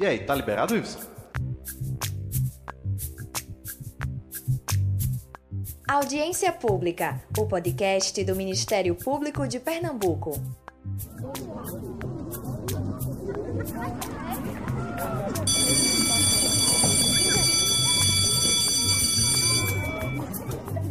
E aí, tá liberado, Wilson? Audiência Pública, o podcast do Ministério Público de Pernambuco.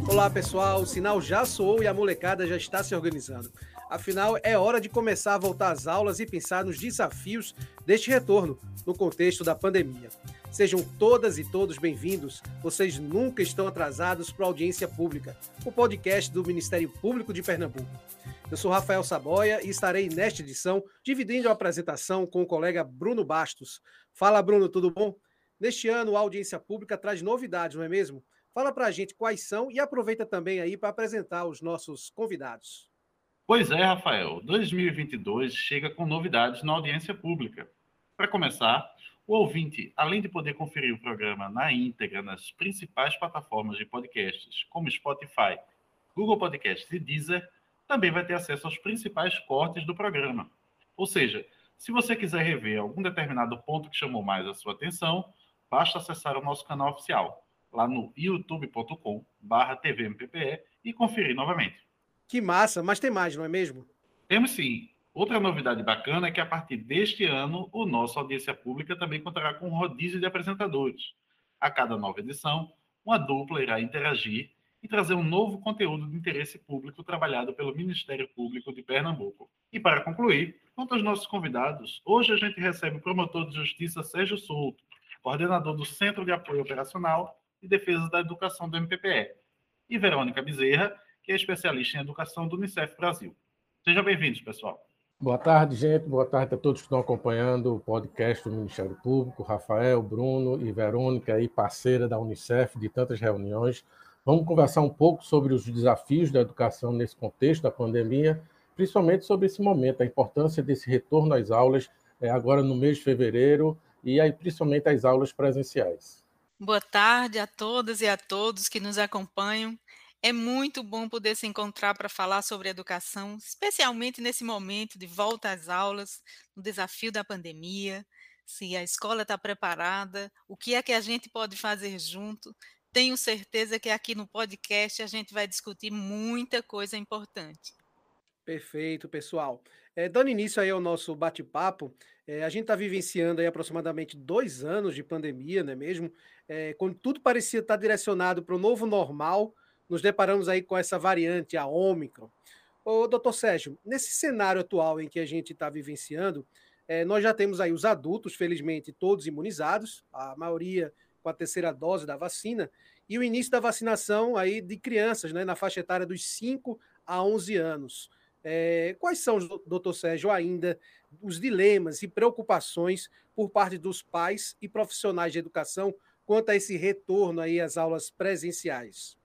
Olá pessoal, o sinal já soou e a molecada já está se organizando. Afinal, é hora de começar a voltar às aulas e pensar nos desafios deste retorno no contexto da pandemia. Sejam todas e todos bem-vindos. Vocês nunca estão atrasados para a audiência pública, o podcast do Ministério Público de Pernambuco. Eu sou Rafael Saboia e estarei nesta edição dividindo a apresentação com o colega Bruno Bastos. Fala, Bruno, tudo bom? Neste ano, a audiência pública traz novidades, não é mesmo? Fala para a gente quais são e aproveita também aí para apresentar os nossos convidados. Pois é, Rafael. 2022 chega com novidades na audiência pública. Para começar, o ouvinte, além de poder conferir o programa na íntegra nas principais plataformas de podcasts, como Spotify, Google Podcasts e Deezer, também vai ter acesso aos principais cortes do programa. Ou seja, se você quiser rever algum determinado ponto que chamou mais a sua atenção, basta acessar o nosso canal oficial lá no youtube.com/barra tvmppe e conferir novamente. Que massa, mas tem mais, não é mesmo? Temos sim. Outra novidade bacana é que a partir deste ano, o nosso audiência pública também contará com um rodízio de apresentadores. A cada nova edição, uma dupla irá interagir e trazer um novo conteúdo de interesse público trabalhado pelo Ministério Público de Pernambuco. E para concluir, quanto aos nossos convidados, hoje a gente recebe o promotor de justiça Sérgio Souto, coordenador do Centro de Apoio Operacional e Defesa da Educação do MPPE, e Verônica Bezerra, que é especialista em educação do Unicef Brasil. Sejam bem-vindos, pessoal. Boa tarde, gente. Boa tarde a todos que estão acompanhando o podcast do Ministério Público, Rafael, Bruno e Verônica, aí, parceira da Unicef de tantas reuniões. Vamos conversar um pouco sobre os desafios da educação nesse contexto da pandemia, principalmente sobre esse momento, a importância desse retorno às aulas, é, agora no mês de fevereiro, e aí principalmente as aulas presenciais. Boa tarde a todas e a todos que nos acompanham. É muito bom poder se encontrar para falar sobre educação, especialmente nesse momento de volta às aulas, no desafio da pandemia, se a escola está preparada, o que é que a gente pode fazer junto. Tenho certeza que aqui no podcast a gente vai discutir muita coisa importante. Perfeito, pessoal. É, dando início aí ao nosso bate-papo, é, a gente está vivenciando aí aproximadamente dois anos de pandemia, não é mesmo? é, quando tudo parecia estar direcionado para o novo normal, nos deparamos aí com essa variante, a Ômicron. Ô, doutor Sérgio, nesse cenário atual em que a gente está vivenciando, é, nós já temos aí os adultos, felizmente, todos imunizados, a maioria com a terceira dose da vacina, e o início da vacinação aí de crianças, né, na faixa etária dos 5 a 11 anos. É, quais são, doutor Sérgio, ainda os dilemas e preocupações por parte dos pais e profissionais de educação quanto a esse retorno aí às aulas presenciais?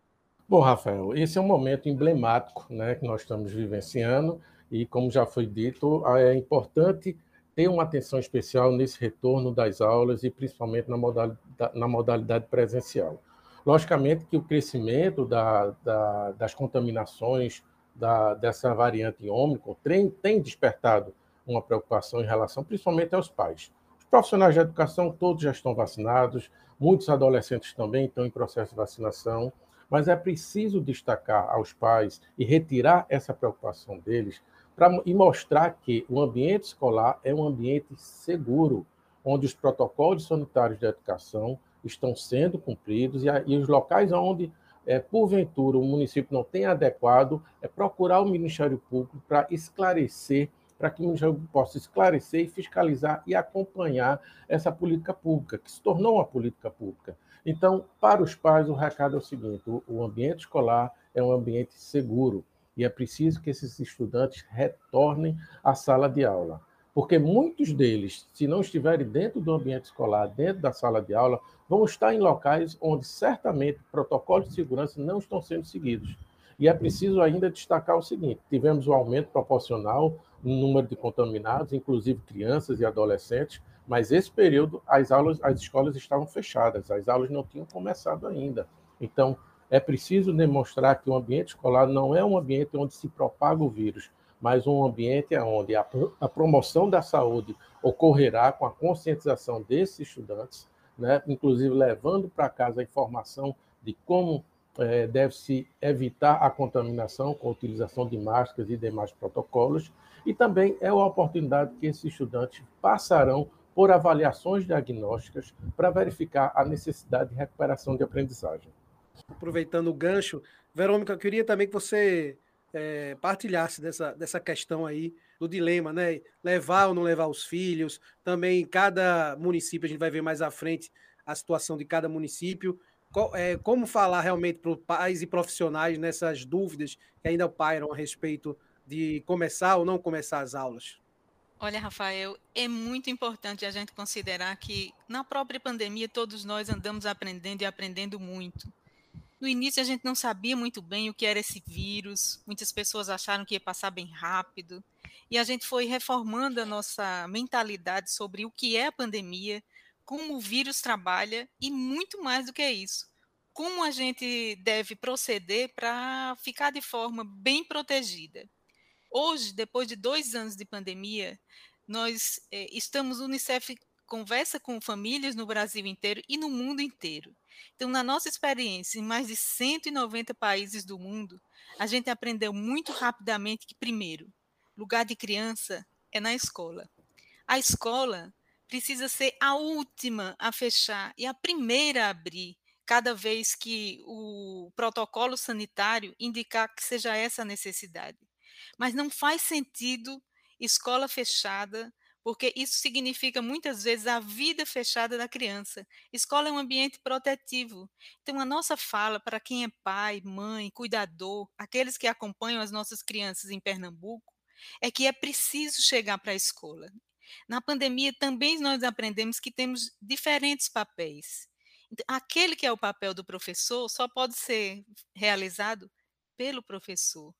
Bom, Rafael, esse é um momento emblemático né, que nós estamos vivenciando e, como já foi dito, é importante ter uma atenção especial nesse retorno das aulas e principalmente na modalidade, na modalidade presencial. Logicamente que o crescimento da, da, das contaminações da, dessa variante ômicron tem, tem despertado uma preocupação em relação principalmente aos pais. Os profissionais de educação todos já estão vacinados, Muitos adolescentes também estão em processo de vacinação, mas é preciso destacar aos pais e retirar essa preocupação deles pra, e mostrar que o ambiente escolar é um ambiente seguro, onde os protocolos sanitários de educação estão sendo cumpridos e, a, e os locais onde, é, porventura, o município não tem adequado, é procurar o Ministério Público para esclarecer para que o Ministério possa esclarecer e fiscalizar e acompanhar essa política pública, que se tornou uma política pública. Então, para os pais, o recado é o seguinte: o ambiente escolar é um ambiente seguro e é preciso que esses estudantes retornem à sala de aula. Porque muitos deles, se não estiverem dentro do ambiente escolar, dentro da sala de aula, vão estar em locais onde certamente protocolos de segurança não estão sendo seguidos. E é preciso ainda destacar o seguinte: tivemos um aumento proporcional no número de contaminados, inclusive crianças e adolescentes, mas esse período as aulas, as escolas estavam fechadas, as aulas não tinham começado ainda. Então, é preciso demonstrar que o ambiente escolar não é um ambiente onde se propaga o vírus, mas um ambiente onde a, a promoção da saúde ocorrerá com a conscientização desses estudantes, né? inclusive levando para casa a informação de como é, deve-se evitar a contaminação com a utilização de máscaras e demais protocolos, e também é uma oportunidade que esses estudantes passarão por avaliações diagnósticas para verificar a necessidade de recuperação de aprendizagem. Aproveitando o gancho, Verônica, eu queria também que você é, partilhasse dessa, dessa questão aí do dilema, né? Levar ou não levar os filhos. Também cada município, a gente vai ver mais à frente a situação de cada município. é, como falar realmente para os pais e profissionais nessas dúvidas que ainda pairam a respeito de começar ou não começar as aulas? Olha, Rafael, é muito importante a gente considerar que na própria pandemia todos nós andamos aprendendo e aprendendo muito. No início a gente não sabia muito bem o que era esse vírus, muitas pessoas acharam que ia passar bem rápido, e a gente foi reformando a nossa mentalidade sobre o que é a pandemia, como o vírus trabalha e muito mais do que isso. Como a gente deve proceder para ficar de forma bem protegida. Hoje, depois de dois anos de pandemia, nós eh, estamos, o Unicef conversa com famílias no Brasil inteiro e no mundo inteiro. Então, na nossa experiência, em mais de 190 países do mundo, a gente aprendeu muito rapidamente que, primeiro, lugar de criança é na escola. A escola precisa ser a última a fechar e a primeira a abrir, cada vez que o protocolo sanitário indicar que seja essa a necessidade. Mas não faz sentido escola fechada porque isso significa muitas vezes a vida fechada da criança. Escola é um ambiente protetivo. Então, a nossa fala para quem é pai, mãe, cuidador, aqueles que acompanham as nossas crianças em Pernambuco, é que é preciso chegar para a escola. Na pandemia, também nós aprendemos que temos diferentes papéis. Então, aquele que é o papel do professor só pode ser realizado pelo professor.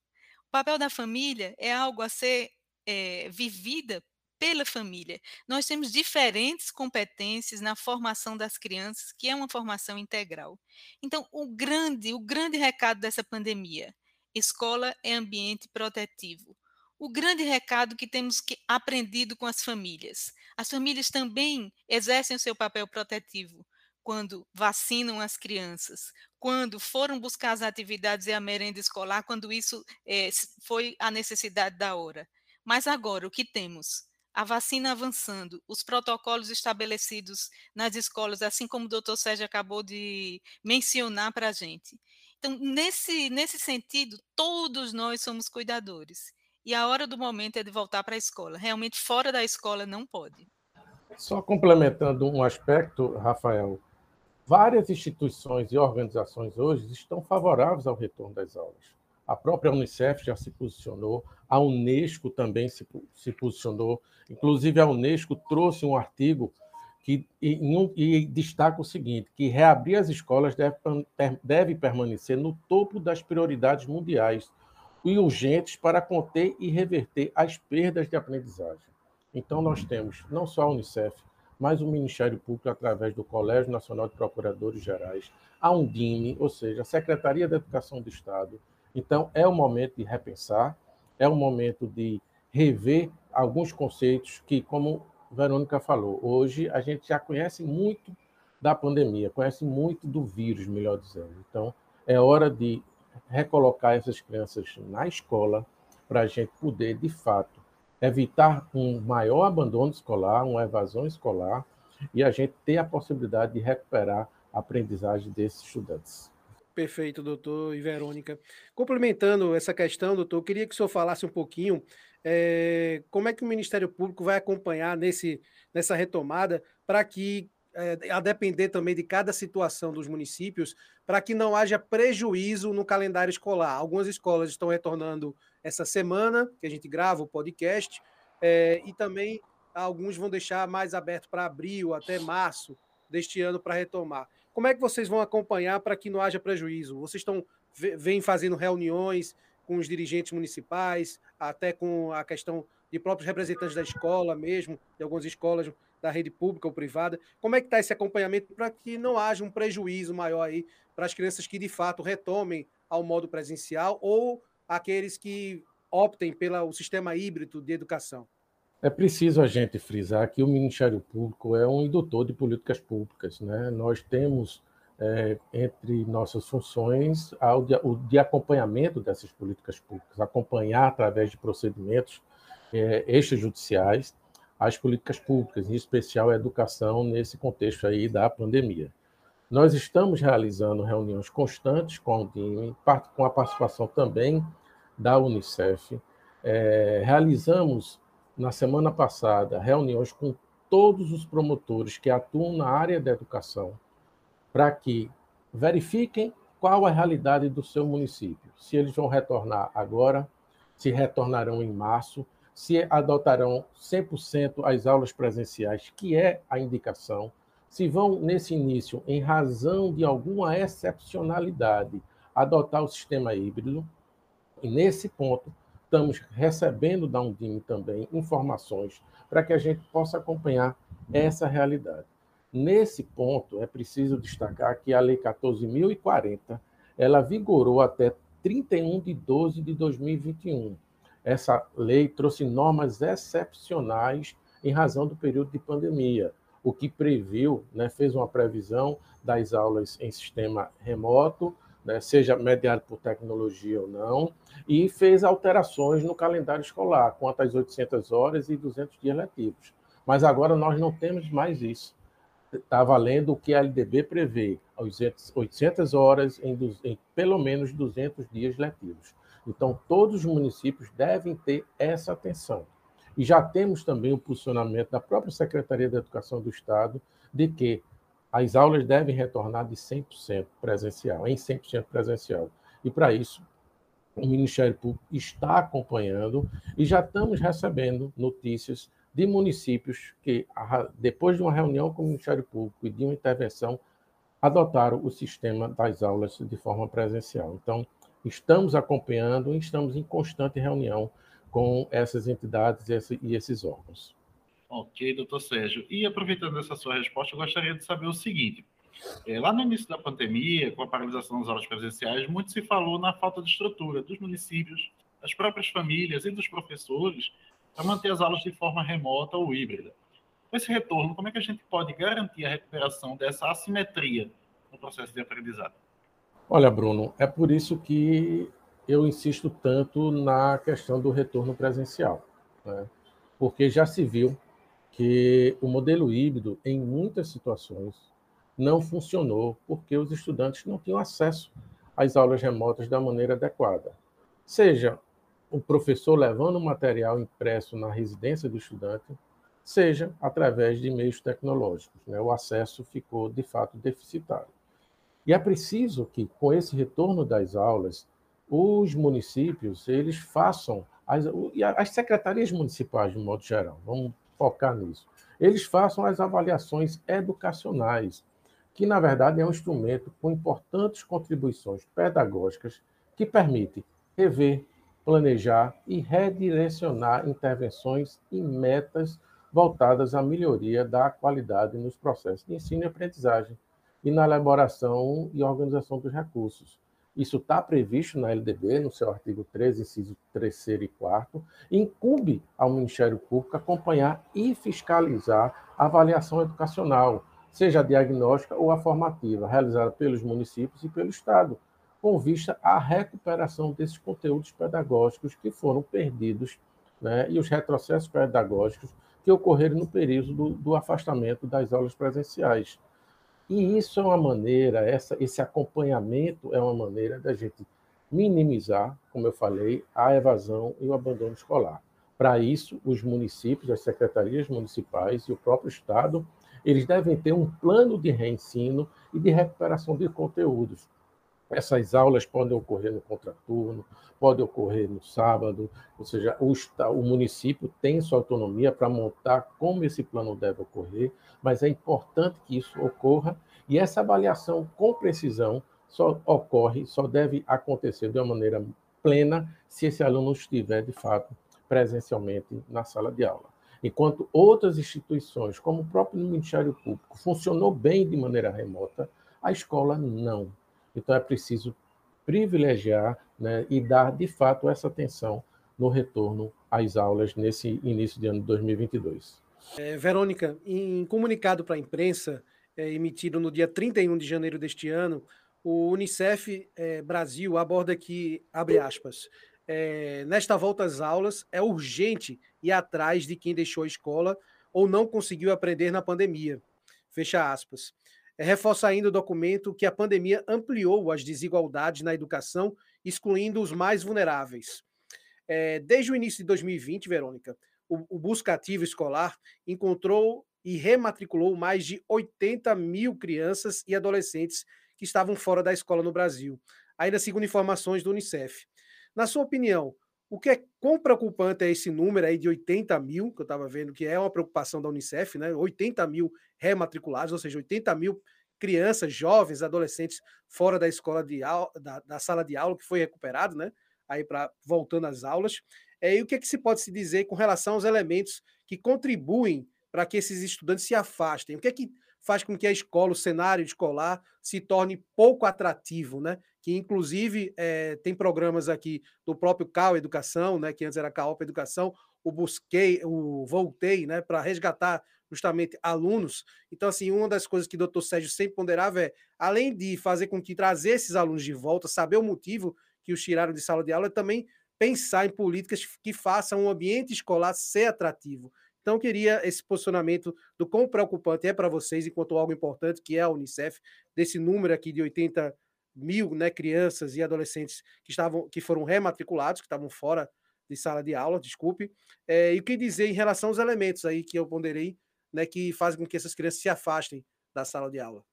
O papel da família é algo a ser é, vivida pela família. Nós temos diferentes competências na formação das crianças, que é uma formação integral. Então, o grande, o grande recado dessa pandemia, escola é ambiente protetivo. O grande recado que temos que aprendido com as famílias. As famílias também exercem o seu papel protetivo quando vacinam as crianças, quando foram buscar as atividades e a merenda escolar, quando isso é, foi a necessidade da hora. Mas agora, o que temos? a vacina avançando, os protocolos estabelecidos nas escolas, assim como o doutor Sérgio acabou de mencionar para a gente. Então, nesse, nesse sentido, todos nós somos cuidadores. E a hora do momento é de voltar para a escola. Realmente, fora da escola, não pode. Só complementando um aspecto, Rafael, várias instituições e organizações hoje estão favoráveis ao retorno das aulas. A própria Unicef já se posicionou, a Unesco também se, se posicionou. Inclusive, a Unesco trouxe um artigo que e, destaca o seguinte: que reabrir as escolas deve, deve permanecer no topo das prioridades mundiais e urgentes para conter e reverter as perdas de aprendizagem. Então, nós temos não só a Unicef, mas o Ministério Público, através do Colégio Nacional de Procuradores Gerais, a Undime, ou seja, a Secretaria da Educação do Estado. Então, é o momento de repensar, é o momento de rever alguns conceitos que, como Verônica falou, hoje a gente já conhece muito da pandemia, conhece muito do vírus, melhor dizendo. Então, é hora de recolocar essas crianças na escola para a gente poder, de fato, evitar um maior abandono escolar, uma evasão escolar e a gente ter a possibilidade de recuperar a aprendizagem desses estudantes. Perfeito, doutor e Verônica. Complementando essa questão, doutor, queria que o senhor falasse um pouquinho é, como é que o Ministério Público vai acompanhar nesse, nessa retomada para que, é, a depender também de cada situação dos municípios, para que não haja prejuízo no calendário escolar. Algumas escolas estão retornando essa semana, que a gente grava o podcast, é, e também alguns vão deixar mais aberto para abril, até março deste ano para retomar. Como é que vocês vão acompanhar para que não haja prejuízo? Vocês estão vêm fazendo reuniões com os dirigentes municipais, até com a questão de próprios representantes da escola mesmo, de algumas escolas da rede pública ou privada. Como é que está esse acompanhamento para que não haja um prejuízo maior aí para as crianças que de fato retomem ao modo presencial ou aqueles que optem pelo sistema híbrido de educação? É preciso a gente frisar que o Ministério Público é um indutor de políticas públicas. Né? Nós temos é, entre nossas funções o de acompanhamento dessas políticas públicas, acompanhar através de procedimentos é, extrajudiciais as políticas públicas, em especial a educação nesse contexto aí da pandemia. Nós estamos realizando reuniões constantes com a Undime, com a participação também da Unicef. É, realizamos na semana passada reuniões com todos os promotores que atuam na área da educação, para que verifiquem qual a realidade do seu município. Se eles vão retornar agora, se retornarão em março, se adotarão 100% as aulas presenciais, que é a indicação, se vão, nesse início, em razão de alguma excepcionalidade, adotar o sistema híbrido. E nesse ponto, estamos recebendo da Undime também informações para que a gente possa acompanhar essa realidade. Nesse ponto, é preciso destacar que a Lei 14.040 ela vigorou até 31 de 12 de 2021. Essa lei trouxe normas excepcionais em razão do período de pandemia, o que previu, né, fez uma previsão das aulas em sistema remoto, né, seja mediado por tecnologia ou não, e fez alterações no calendário escolar, quanto às 800 horas e 200 dias letivos. Mas agora nós não temos mais isso está valendo o que a LDB prevê, 800 horas em, em, pelo menos 200 dias letivos. Então, todos os municípios devem ter essa atenção. E já temos também o posicionamento da própria Secretaria da Educação do Estado de que as aulas devem retornar de 100% presencial, em 100% presencial. E para isso, o Ministério Público está acompanhando e já estamos recebendo notícias de municípios que, depois de uma reunião com o Ministério Público e de uma intervenção, adotaram o sistema das aulas de forma presencial. Então, estamos acompanhando e estamos em constante reunião com essas entidades e esses órgãos. Ok, doutor Sérgio. E aproveitando essa sua resposta, eu gostaria de saber o seguinte. É, lá no início da pandemia, com a paralisação das aulas presenciais, muito se falou na falta de estrutura dos municípios, das próprias famílias e dos professores para manter as aulas de forma remota ou híbrida. Com esse retorno, como é que a gente pode garantir a recuperação dessa assimetria no processo de aprendizado? Olha, Bruno, é por isso que eu insisto tanto na questão do retorno presencial, né? porque já se viu que o modelo híbrido, em muitas situações, não funcionou porque os estudantes não tinham acesso às aulas remotas da maneira adequada. Seja o professor levando o material impresso na residência do estudante, seja através de meios tecnológicos. Né? O acesso ficou, de fato, deficitário. E é preciso que, com esse retorno das aulas, os municípios eles façam, as, as secretarias municipais, de modo geral, vamos focar nisso, eles façam as avaliações educacionais, que, na verdade, é um instrumento com importantes contribuições pedagógicas que permite rever planejar e redirecionar intervenções e metas voltadas à melhoria da qualidade nos processos de ensino e aprendizagem e na elaboração e organização dos recursos. Isso está previsto na LDB, no seu artigo 13, inciso 3 e 4, incumbe ao Ministério Público acompanhar e fiscalizar a avaliação educacional, seja a diagnóstica ou a formativa, realizada pelos municípios e pelo Estado, com vista à recuperação desses conteúdos pedagógicos que foram perdidos né, e os retrocessos pedagógicos que ocorreram no período do, do, afastamento das aulas presenciais. E isso é uma maneira, essa, esse acompanhamento é uma maneira da gente minimizar, como eu falei, a evasão e o abandono escolar. Para isso, os municípios, as secretarias municipais e o próprio Estado, eles devem ter um plano de reensino e de recuperação de conteúdos, essas aulas podem ocorrer no contraturno, podem ocorrer no sábado, ou seja, o, o município tem sua autonomia para montar como esse plano deve ocorrer, mas é importante que isso ocorra e essa avaliação com precisão só ocorre, só deve acontecer de uma maneira plena se esse aluno estiver, de fato, presencialmente na sala de aula. Enquanto outras instituições, como o próprio Ministério Público, funcionou bem de maneira remota, a escola não. Então é preciso privilegiar né, e dar de fato essa atenção no retorno às aulas nesse início de ano de 2022. É, Verônica, em comunicado para a imprensa, é, emitido no dia 31 de janeiro deste ano, o Unicef é, Brasil aborda aqui, abre aspas, é, nesta volta às aulas, é urgente ir atrás de quem deixou a escola ou não conseguiu aprender na pandemia. Fecha aspas. É, reforça ainda o documento que a pandemia ampliou as desigualdades na educação, excluindo os mais vulneráveis. É, desde o início de 2020, Verônica, o, o Buscativo Escolar encontrou e rematriculou mais de 80 mil crianças e adolescentes que estavam fora da escola no Brasil, ainda segundo informações do Unicef. Na sua opinião, o que é quão preocupante é esse número aí de 80 mil, que eu estava vendo que é uma preocupação da Unicef, né? 80 mil rematriculados, ou seja, 80 mil crianças, jovens, adolescentes fora da escola de aula, da, da sala de aula, que foi recuperado, né? Aí para voltando às aulas. É, e o que, é que se pode se dizer com relação aos elementos que contribuem para que esses estudantes se afastem? O que é que faz com que a escola, o cenário escolar, se torne pouco atrativo, né? Que inclusive é, tem programas aqui do próprio CAU Educação, né? Que antes era CAOP Educação, o busquei, o voltei, né? Para resgatar justamente alunos. Então, assim, uma das coisas que o doutor Sérgio sempre ponderava é, além de fazer com que trazer esses alunos de volta, saber o motivo que os tiraram de sala de aula, é também pensar em políticas que façam o ambiente escolar ser atrativo. Então, queria esse posicionamento do quão preocupante é para vocês, enquanto algo importante, que é a Unicef, desse número aqui de 80 mil né, crianças e adolescentes que, estavam, que foram rematriculados, que estavam fora de sala de aula, desculpe. É, e o que dizer em relação aos elementos aí que eu ponderei, né, que fazem com que essas crianças se afastem da sala de aula?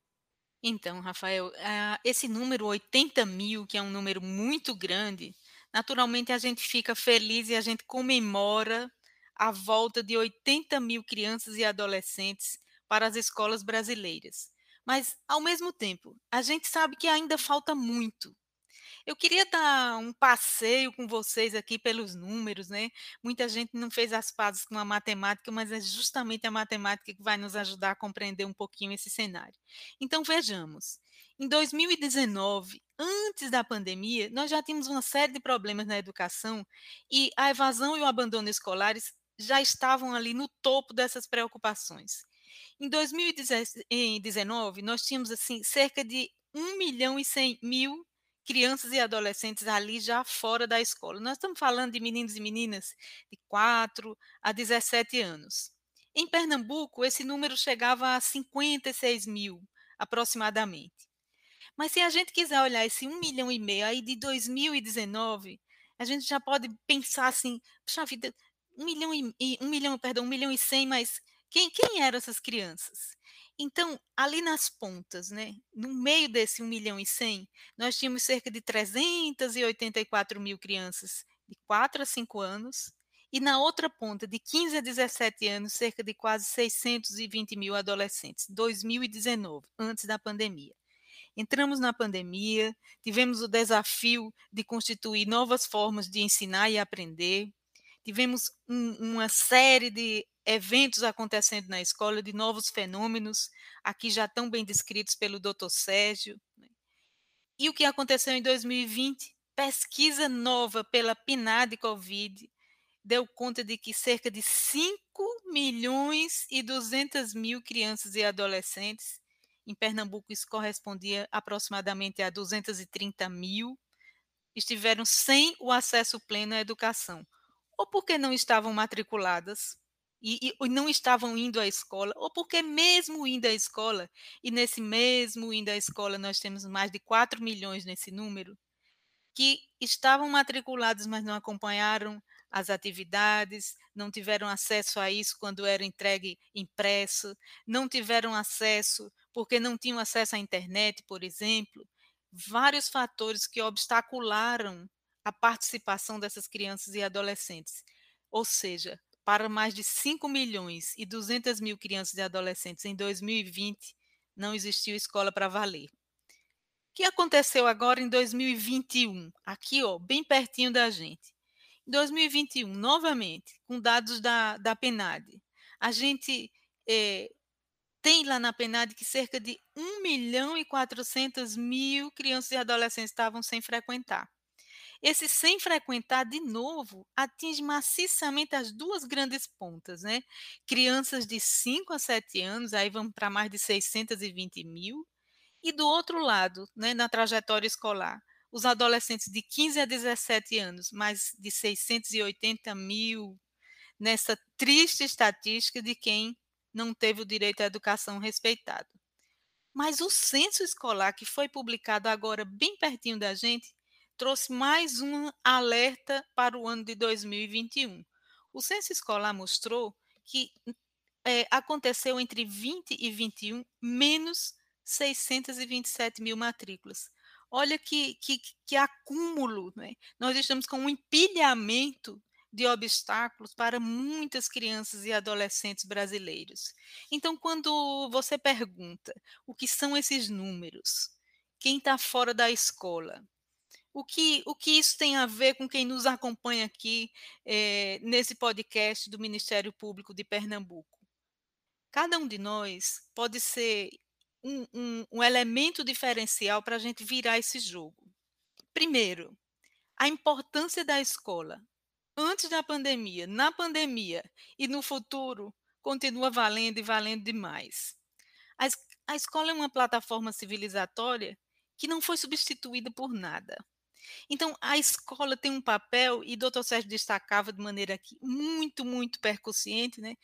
Então, Rafael, uh, esse número 80 mil, que é um número muito grande, naturalmente a gente fica feliz e a gente comemora a volta de 80 mil crianças e adolescentes para as escolas brasileiras. Mas, ao mesmo tempo, a gente sabe que ainda falta muito. Eu queria dar um passeio com vocês aqui pelos números, né? Muita gente não fez as pazes com a matemática, mas é justamente a matemática que vai nos ajudar a compreender um pouquinho esse cenário. Então, vejamos. Em 2019, antes da pandemia, nós já tínhamos uma série de problemas na educação e a evasão e o abandono escolares já estavam ali no topo dessas preocupações. Em 2019, nós tínhamos assim cerca de 1 milhão e 100 mil crianças e adolescentes ali já fora da escola. Nós estamos falando de meninos e meninas de 4 a 17 anos. Em Pernambuco, esse número chegava a 56 mil, aproximadamente. Mas se a gente quiser olhar esse 1 milhão e meio aí de 2019, a gente já pode pensar assim, puxa vida, um milhão e um milhão, perdão, um milhão e cem, mas quem, quem eram essas crianças? Então, ali nas pontas, né, no meio desse 1 milhão e 100, nós tínhamos cerca de 384 mil crianças de 4 a 5 anos, e na outra ponta, de 15 a 17 anos, cerca de quase 620 mil adolescentes, 2019, antes da pandemia. Entramos na pandemia, tivemos o desafio de constituir novas formas de ensinar e aprender, tivemos um, uma série de eventos acontecendo na escola, de novos fenômenos, aqui já tão bem descritos pelo Dr. Sérgio. Né. E o que aconteceu em 2020? Pesquisa nova pela PNAD Covid deu conta de que cerca de 5 milhões e 200 mil crianças e adolescentes, em Pernambuco isso correspondia aproximadamente a 230 mil, estiveram sem o acesso pleno à educação ou porque não estavam matriculadas e, e, não estavam indo à escola, ou porque mesmo indo à escola, e nesse mesmo indo à escola nós temos mais de 4 milhões nesse número, que estavam matriculados, mas não acompanharam as atividades, não tiveram acesso a isso quando era entregue impresso, não tiveram acesso porque não tinham acesso à internet, por exemplo. Vários fatores que obstacularam a participação dessas crianças e adolescentes. Ou seja, para mais de 5 milhões e 200 mil crianças e adolescentes em 2020, não existiu escola para valer. O que aconteceu agora em 2021? Aqui, ó, bem pertinho da gente. Em 2021, novamente, com dados da, da PNAD, a gente é, tem lá na PNAD que cerca de 1 milhão e 400 mil crianças e adolescentes estavam sem frequentar. Esse sem frequentar de novo atinge maciçamente as duas grandes pontas, né? Crianças de 5 a 7 anos, aí vamos para mais de 620 mil, e do outro lado, né, na trajetória escolar, os adolescentes de 15 a 17 anos, mais de 680 mil, nessa triste estatística de quem não teve o direito à educação respeitado. Mas o censo escolar, que foi publicado agora bem pertinho da gente, trouxe mais um alerta para o ano de 2021. O censo escolar mostrou que é, aconteceu entre 20 e 21 menos 627 mil matrículas. Olha que, que, que acúmulo, né? Nós estamos com um empilhamento de obstáculos para muitas crianças e adolescentes brasileiros. Então, quando você pergunta o que são esses números, quem está fora da escola, o que, o que isso tem a ver com quem nos acompanha aqui é, nesse podcast do Ministério Público de Pernambuco? Cada um de nós pode ser um, um, um elemento diferencial para a gente virar esse jogo. Primeiro, a importância da escola. Antes da pandemia, na pandemia e no futuro, continua valendo e valendo demais. A, a escola é uma plataforma civilizatória que não foi substituída por nada. Então, a escola tem um papel, e o doutor Sérgio destacava de maneira aqui muito, muito percussiente, né?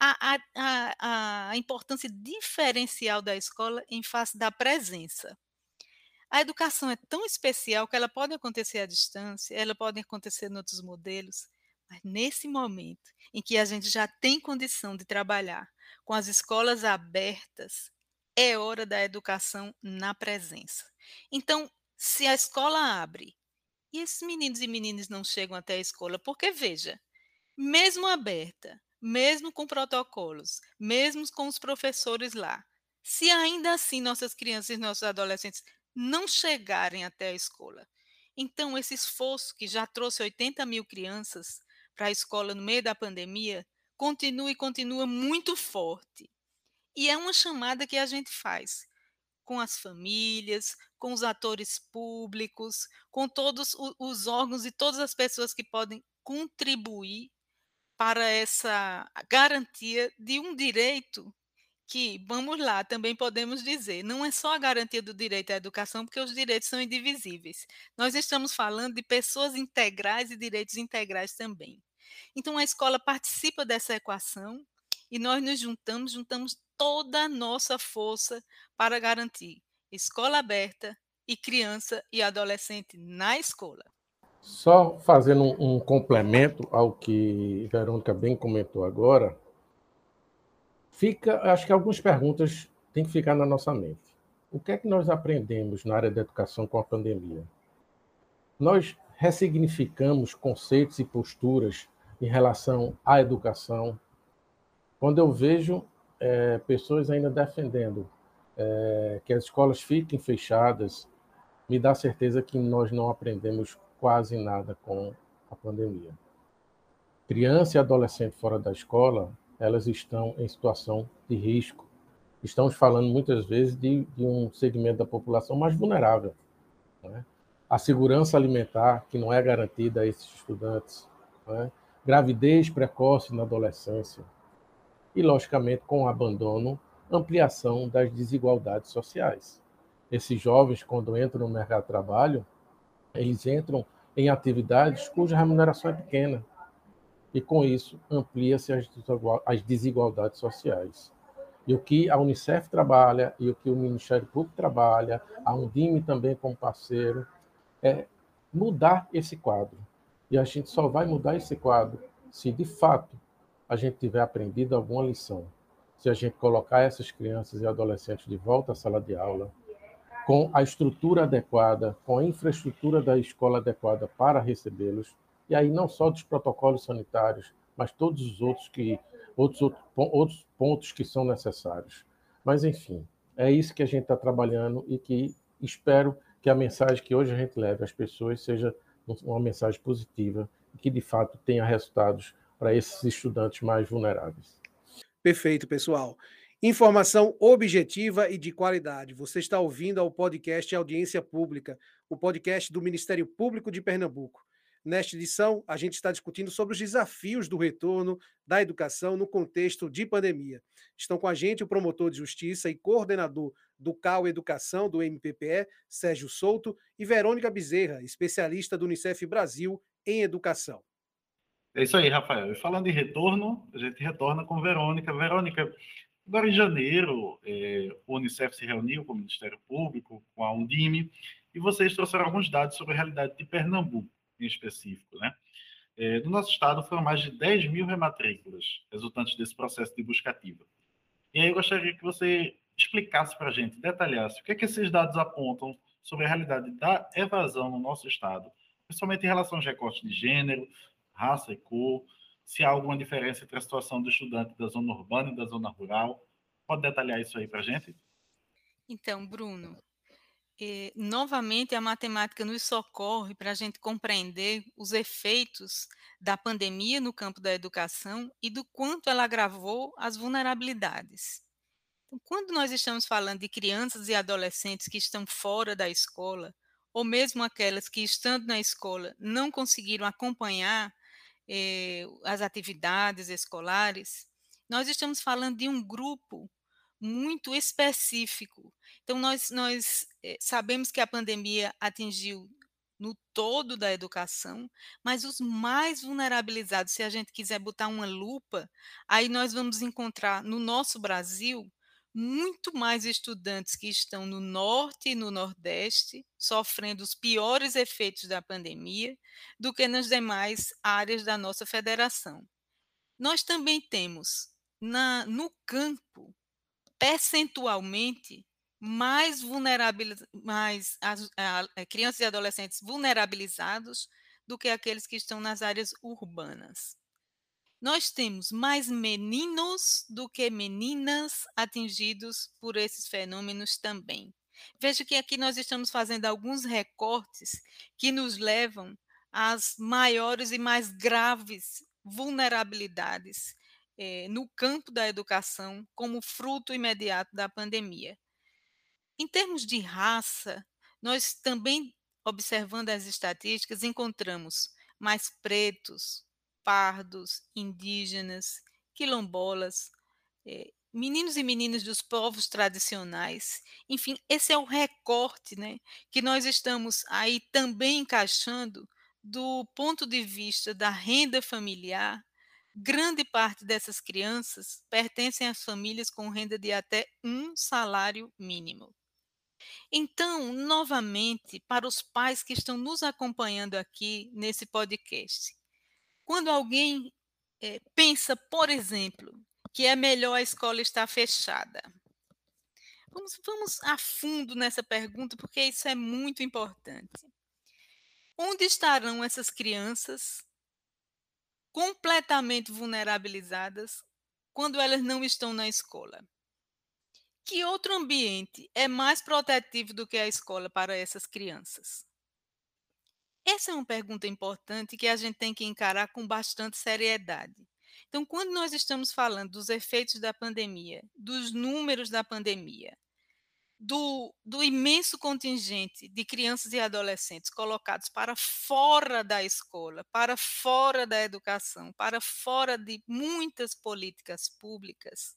A, a, a, importância diferencial da escola em face da presença. A educação é tão especial que ela pode acontecer à distância, ela pode acontecer em outros modelos, mas nesse momento em que a gente já tem condição de trabalhar com as escolas abertas, é hora da educação na presença. Então, se a escola abre e esses meninos e meninas não chegam até a escola, porque veja, mesmo aberta, mesmo com protocolos, mesmo com os professores lá, se ainda assim nossas crianças e nossos adolescentes não chegarem até a escola, então esse esforço que já trouxe 80 mil crianças para a escola no meio da pandemia continua e continua muito forte. E é uma chamada que a gente faz com as famílias, com os atores públicos, com todos os órgãos e todas as pessoas que podem contribuir para essa garantia de um direito que, vamos lá, também podemos dizer, não é só a garantia do direito à educação, porque os direitos são indivisíveis. Nós estamos falando de pessoas integrais e direitos integrais também. Então, a escola participa dessa equação e nós nos juntamos, juntamos toda a nossa força para garantir escola aberta e criança e adolescente na escola. Só fazendo um, complemento ao que Verônica bem comentou agora, fica, acho que algumas perguntas têm que ficar na nossa mente. O que é que nós aprendemos na área da educação com a pandemia? Nós ressignificamos conceitos e posturas em relação à educação. Quando eu vejo é, pessoas ainda defendendo é, que as escolas fiquem fechadas, me dá certeza que nós não aprendemos quase nada com a pandemia. Criança e adolescente fora da escola, elas estão em situação de risco. Estamos falando muitas vezes de, de um segmento da população mais vulnerável. Né? A segurança alimentar, que não é garantida a esses estudantes. Né? Gravidez precoce na adolescência e, logicamente, com o abandono, ampliação das desigualdades sociais. Esses jovens, quando entram no mercado de trabalho, eles entram em atividades cuja remuneração é pequena. E, com isso, amplia-se as desigualdades sociais. E o que a Unicef trabalha, e o que o Ministério Público trabalha, a Undime também como parceiro, é mudar esse quadro. E a gente só vai mudar esse quadro se, de fato, a gente tiver aprendido alguma lição, se a gente colocar essas crianças e adolescentes de volta à sala de aula, com a estrutura adequada, com a infraestrutura da escola adequada para recebê-los, e aí não só dos protocolos sanitários, mas todos os outros que outros, outros, pontos que são necessários. Mas enfim, é isso que a gente está trabalhando e que espero que a mensagem que hoje a gente leve às pessoas seja uma mensagem positiva e que de fato tenha resultados para esses estudantes mais vulneráveis. Perfeito, pessoal. Informação objetiva e de qualidade. Você está ouvindo ao podcast Audiência Pública, o podcast do Ministério Público de Pernambuco. Nesta edição, a gente está discutindo sobre os desafios do retorno da educação no contexto de pandemia. Estão com a gente o promotor de justiça e coordenador do CAU Educação do MPPE, Sérgio Souto, e Verônica Bezerra, especialista do Unicef Brasil em educação. É isso aí, Rafael. E falando em retorno, a gente retorna com Verônica. Verônica, Agora, em janeiro, é, o Unicef se reuniu com o Ministério Público, com a Undime, e vocês trouxeram alguns dados sobre a realidade de Pernambuco, em específico. Né? É, no nosso estado, foram mais de 10 mil rematrículas resultantes desse processo de busca ativa. E aí eu gostaria que você explicasse para a gente, detalhasse, o que, é que esses dados apontam sobre a realidade da evasão no nosso estado, principalmente em relação aos recortes de gênero, raça e cor, se há alguma diferença entre a situação do estudante da zona urbana e da zona rural. Pode detalhar isso aí para a gente? Então, Bruno, eh, novamente a matemática nos socorre para a gente compreender os efeitos da pandemia no campo da educação e do quanto ela agravou as vulnerabilidades. Então, quando nós estamos falando de crianças e adolescentes que estão fora da escola, ou mesmo aquelas que, estando na escola, não conseguiram acompanhar eh, as atividades escolares, nós estamos falando de um grupo muito específico. Então, nós, nós eh, sabemos que a pandemia atingiu no todo da educação, mas os mais vulnerabilizados, se a gente quiser botar uma lupa, aí nós vamos encontrar no nosso Brasil muito mais estudantes que estão no norte e no nordeste, sofrendo os piores efeitos da pandemia, do que nas demais áreas da nossa federação. Nós também temos na, no campo, percentualmente, mais mais as, a, a, crianças e adolescentes vulnerabilizados do que aqueles que estão nas áreas urbanas nós temos mais meninos do que meninas atingidos por esses fenômenos também. Veja que aqui nós estamos fazendo alguns recortes que nos levam às maiores e mais graves vulnerabilidades eh, no campo da educação, como fruto imediato da pandemia. Em termos de raça, nós também, observando as estatísticas, encontramos mais pretos, pardos, indígenas, quilombolas, eh, meninos e meninas dos povos tradicionais. Enfim, esse é o recorte né, que nós estamos aí também encaixando do ponto de vista da renda familiar. Grande parte dessas crianças pertencem às famílias com renda de até um salário mínimo. Então, novamente, para os pais que estão nos acompanhando aqui nesse podcast, quando alguém é, pensa, por exemplo, que é melhor a escola estar fechada, vamos, vamos a fundo nessa pergunta, porque isso é muito importante. Onde estarão essas crianças completamente vulnerabilizadas quando elas não estão na escola? Que outro ambiente é mais protetivo do que a escola para essas crianças? Essa é uma pergunta importante que a gente tem que encarar com bastante seriedade. Então, quando nós estamos falando dos efeitos da pandemia, dos números da pandemia, do, do, imenso contingente de crianças e adolescentes colocados para fora da escola, para fora da educação, para fora de muitas políticas públicas,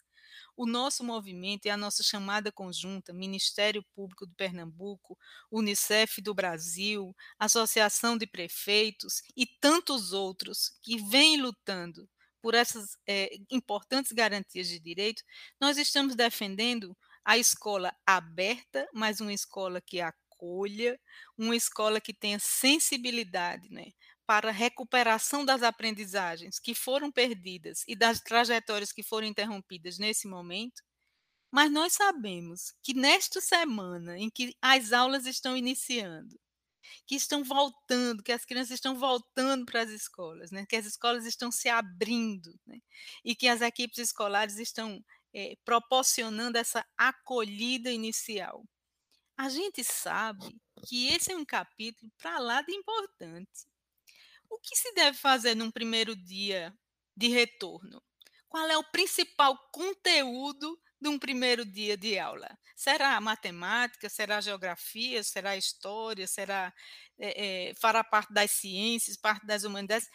o nosso movimento e a nossa chamada conjunta, Ministério Público do Pernambuco, Unicef do Brasil, Associação de Prefeitos e tantos outros que vêm lutando por essas é, importantes garantias de direito, nós estamos defendendo a escola aberta, mas uma escola que acolha, uma escola que tenha sensibilidade né, para recuperação das aprendizagens que foram perdidas e das trajetórias que foram interrompidas nesse momento, mas nós sabemos que nesta semana em que as aulas estão iniciando, que estão voltando, que as crianças estão voltando para as escolas, né? que as escolas estão se abrindo né? e que as equipes escolares estão é, proporcionando essa acolhida inicial. A gente sabe que esse é um capítulo para lá de importante. O que se deve fazer num primeiro dia de retorno? Qual é o principal conteúdo de um primeiro dia de aula? Será matemática? Será geografia? Será história? Será é, é, fará parte das ciências, parte das humanidades?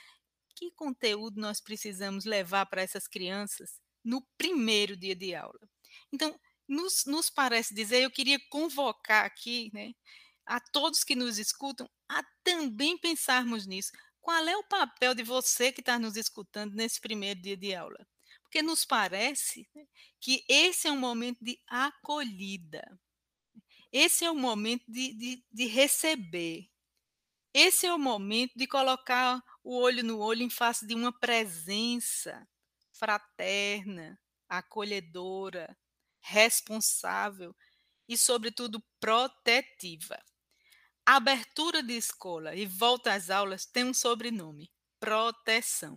Que conteúdo nós precisamos levar para essas crianças no primeiro dia de aula? Então, nos, nos parece dizer, eu queria convocar aqui, né, a todos que nos escutam, a também pensarmos nisso. Qual é o papel de você que está nos escutando nesse primeiro dia de aula? Porque nos parece né, que esse é um momento de acolhida. Esse é o momento de, de, de receber. Esse é o momento de colocar o olho no olho em face de uma presença fraterna, acolhedora, responsável e, sobretudo, protetiva. A abertura de escola e volta às aulas tem um sobrenome: proteção.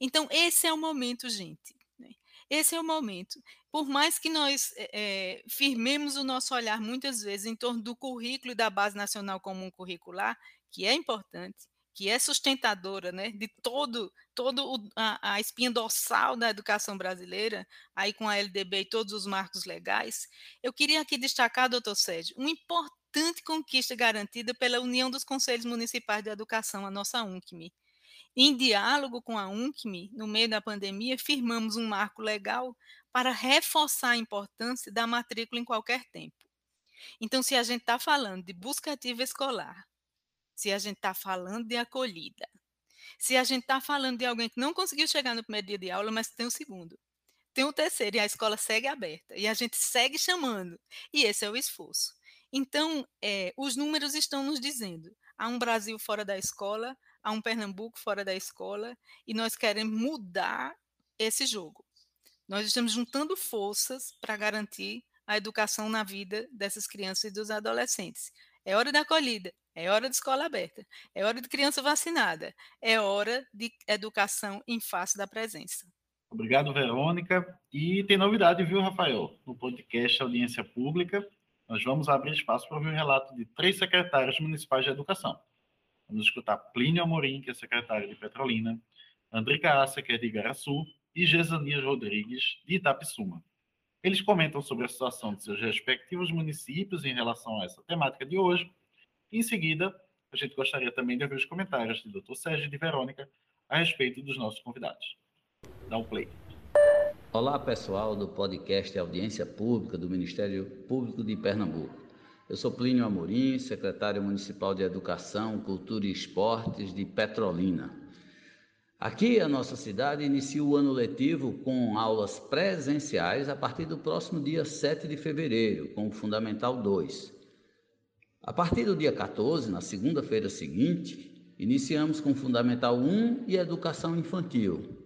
Então, esse é o momento, gente. Né? Esse é o momento. Por mais que nós é, firmemos o nosso olhar muitas vezes em torno do currículo e da Base Nacional Comum Curricular, que é importante, que é sustentadora né, de todo, todo a, a, espinha dorsal da educação brasileira, aí com a LDB e todos os marcos legais, eu queria aqui destacar, doutor Sérgio, uma importante conquista garantida pela União dos Conselhos Municipais de Educação, a nossa UNCME. Em diálogo com a UNCME, no meio da pandemia, firmamos um marco legal para reforçar a importância da matrícula em qualquer tempo. Então, se a gente está falando de busca ativa escolar, se a gente está falando de acolhida, se a gente está falando de alguém que não conseguiu chegar no primeiro dia de aula, mas tem o segundo, tem o terceiro, e a escola segue aberta, e a gente segue chamando, e esse é o esforço. Então, é, os números estão nos dizendo: há um Brasil fora da escola, há um Pernambuco fora da escola, e nós queremos mudar esse jogo. Nós estamos juntando forças para garantir a educação na vida dessas crianças e dos adolescentes. É hora da acolhida, é hora de escola aberta, é hora de criança vacinada, é hora de educação em face da presença. Obrigado, Verônica. E tem novidade, viu, Rafael? No podcast Audiência Pública, nós vamos abrir espaço para ouvir o relato de três secretários municipais de educação. Vamos escutar Plínio Amorim, que é secretário de Petrolina, Andrica Assa, que é de Igaraçu, e Gesanias Rodrigues, de Itapissuma. Eles comentam sobre a situação de seus respectivos municípios em relação a essa temática de hoje em seguida, a gente gostaria também de ouvir os comentários de Dr. Sérgio e de Verônica a respeito dos nossos convidados. Dá um play. Olá, pessoal do podcast Audiência Pública do Ministério Público de Pernambuco. Eu sou Plínio Amorim, secretário municipal de Educação, Cultura e Esportes de Petrolina. Aqui, a nossa cidade inicia o ano letivo com aulas presenciais a partir do próximo dia 7 de fevereiro, com o Fundamental 2. A partir do dia 14, na segunda-feira seguinte, iniciamos com Fundamental 1 e Educação Infantil.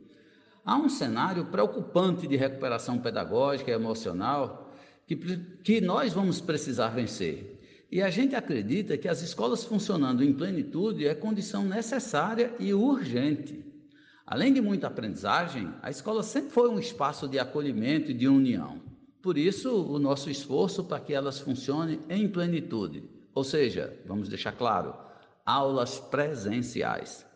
Há um cenário preocupante de recuperação pedagógica e emocional que, que nós vamos precisar vencer. E a gente acredita que as escolas funcionando em plenitude é condição necessária e urgente. Além de muita aprendizagem, a escola sempre foi um espaço de acolhimento e de união. Por isso, o nosso esforço para que elas funcionem em plenitude. Ou seja, vamos deixar claro, aulas presenciais.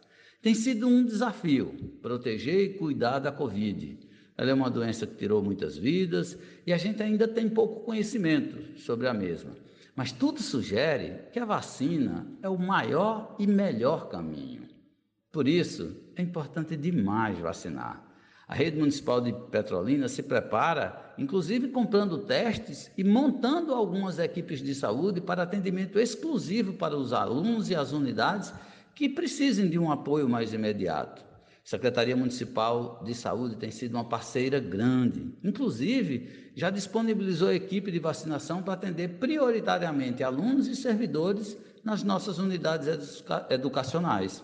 Tem sido um desafio proteger e cuidar da Covid. Ela é uma doença que tirou muitas vidas e a gente ainda tem pouco conhecimento sobre a mesma. Mas tudo sugere que a vacina é o maior e melhor caminho. Por isso, é importante demais vacinar. A rede municipal de Petrolina se prepara, inclusive comprando testes e montando algumas equipes de saúde para atendimento exclusivo para os alunos e as unidades que precisem de um apoio mais imediato. A Secretaria Municipal de Saúde tem sido uma parceira grande. Inclusive, já disponibilizou equipe de vacinação para atender prioritariamente alunos e servidores nas nossas unidades educa educacionais.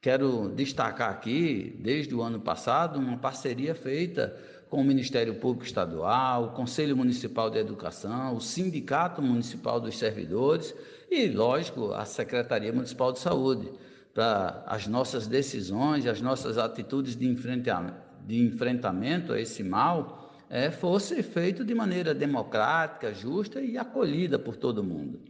Quero destacar aqui, desde o ano passado, uma parceria feita com o Ministério Público Estadual, o Conselho Municipal de Educação, o Sindicato Municipal dos Servidores e, lógico, a Secretaria Municipal de Saúde, para as nossas decisões, as nossas atitudes de enfrentamento, de enfrentamento a esse mal é, fosse feito de maneira democrática, justa e acolhida por todo mundo.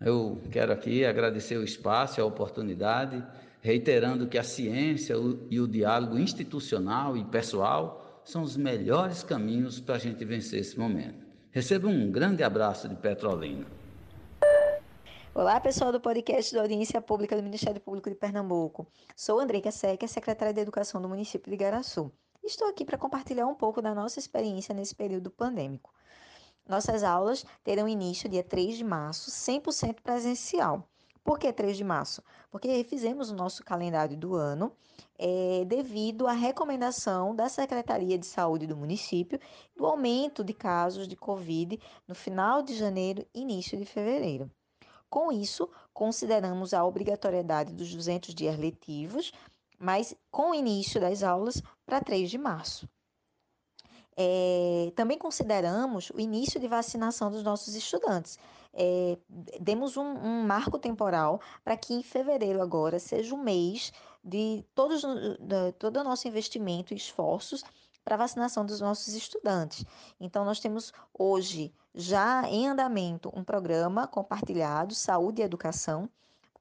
Eu quero aqui agradecer o espaço e a oportunidade reiterando que a ciência e o diálogo institucional e pessoal são os melhores caminhos para a gente vencer esse momento. Receba um grande abraço de Petrolina. Olá, pessoal do podcast da Audiência Pública do Ministério Público de Pernambuco. Sou Andrei Seca, secretária de Educação do município de Igaraçu. Estou aqui para compartilhar um pouco da nossa experiência nesse período pandêmico. Nossas aulas terão início dia 3 de março, 100% presencial. Por que 3 de março? Porque refizemos o nosso calendário do ano é, devido à recomendação da Secretaria de Saúde do município do aumento de casos de Covid no final de janeiro e início de fevereiro. Com isso, consideramos a obrigatoriedade dos 200 dias letivos, mas com o início das aulas para 3 de março. É, também consideramos o início de vacinação dos nossos estudantes. É, demos um, um, marco temporal para que em fevereiro agora seja o um mês de todos, de todo o nosso investimento e esforços para vacinação dos nossos estudantes. Então, nós temos hoje já em andamento um programa compartilhado, Saúde e Educação,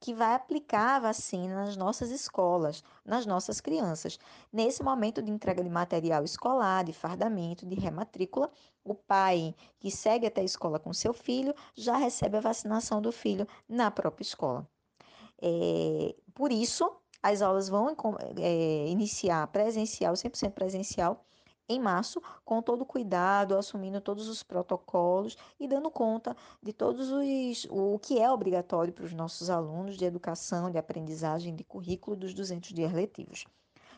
que vai aplicar a vacina nas nossas escolas, nas nossas crianças. Nesse momento de entrega de material escolar, de fardamento, de rematrícula, o pai que segue até a escola com seu filho já recebe a vacinação do filho na própria escola. É, por isso, as aulas vão é, iniciar presencial, 100% presencial, em março, com todo cuidado, assumindo todos os protocolos e dando conta de todos os o que é obrigatório para os nossos alunos de educação, de aprendizagem, de currículo dos 200 dias letivos.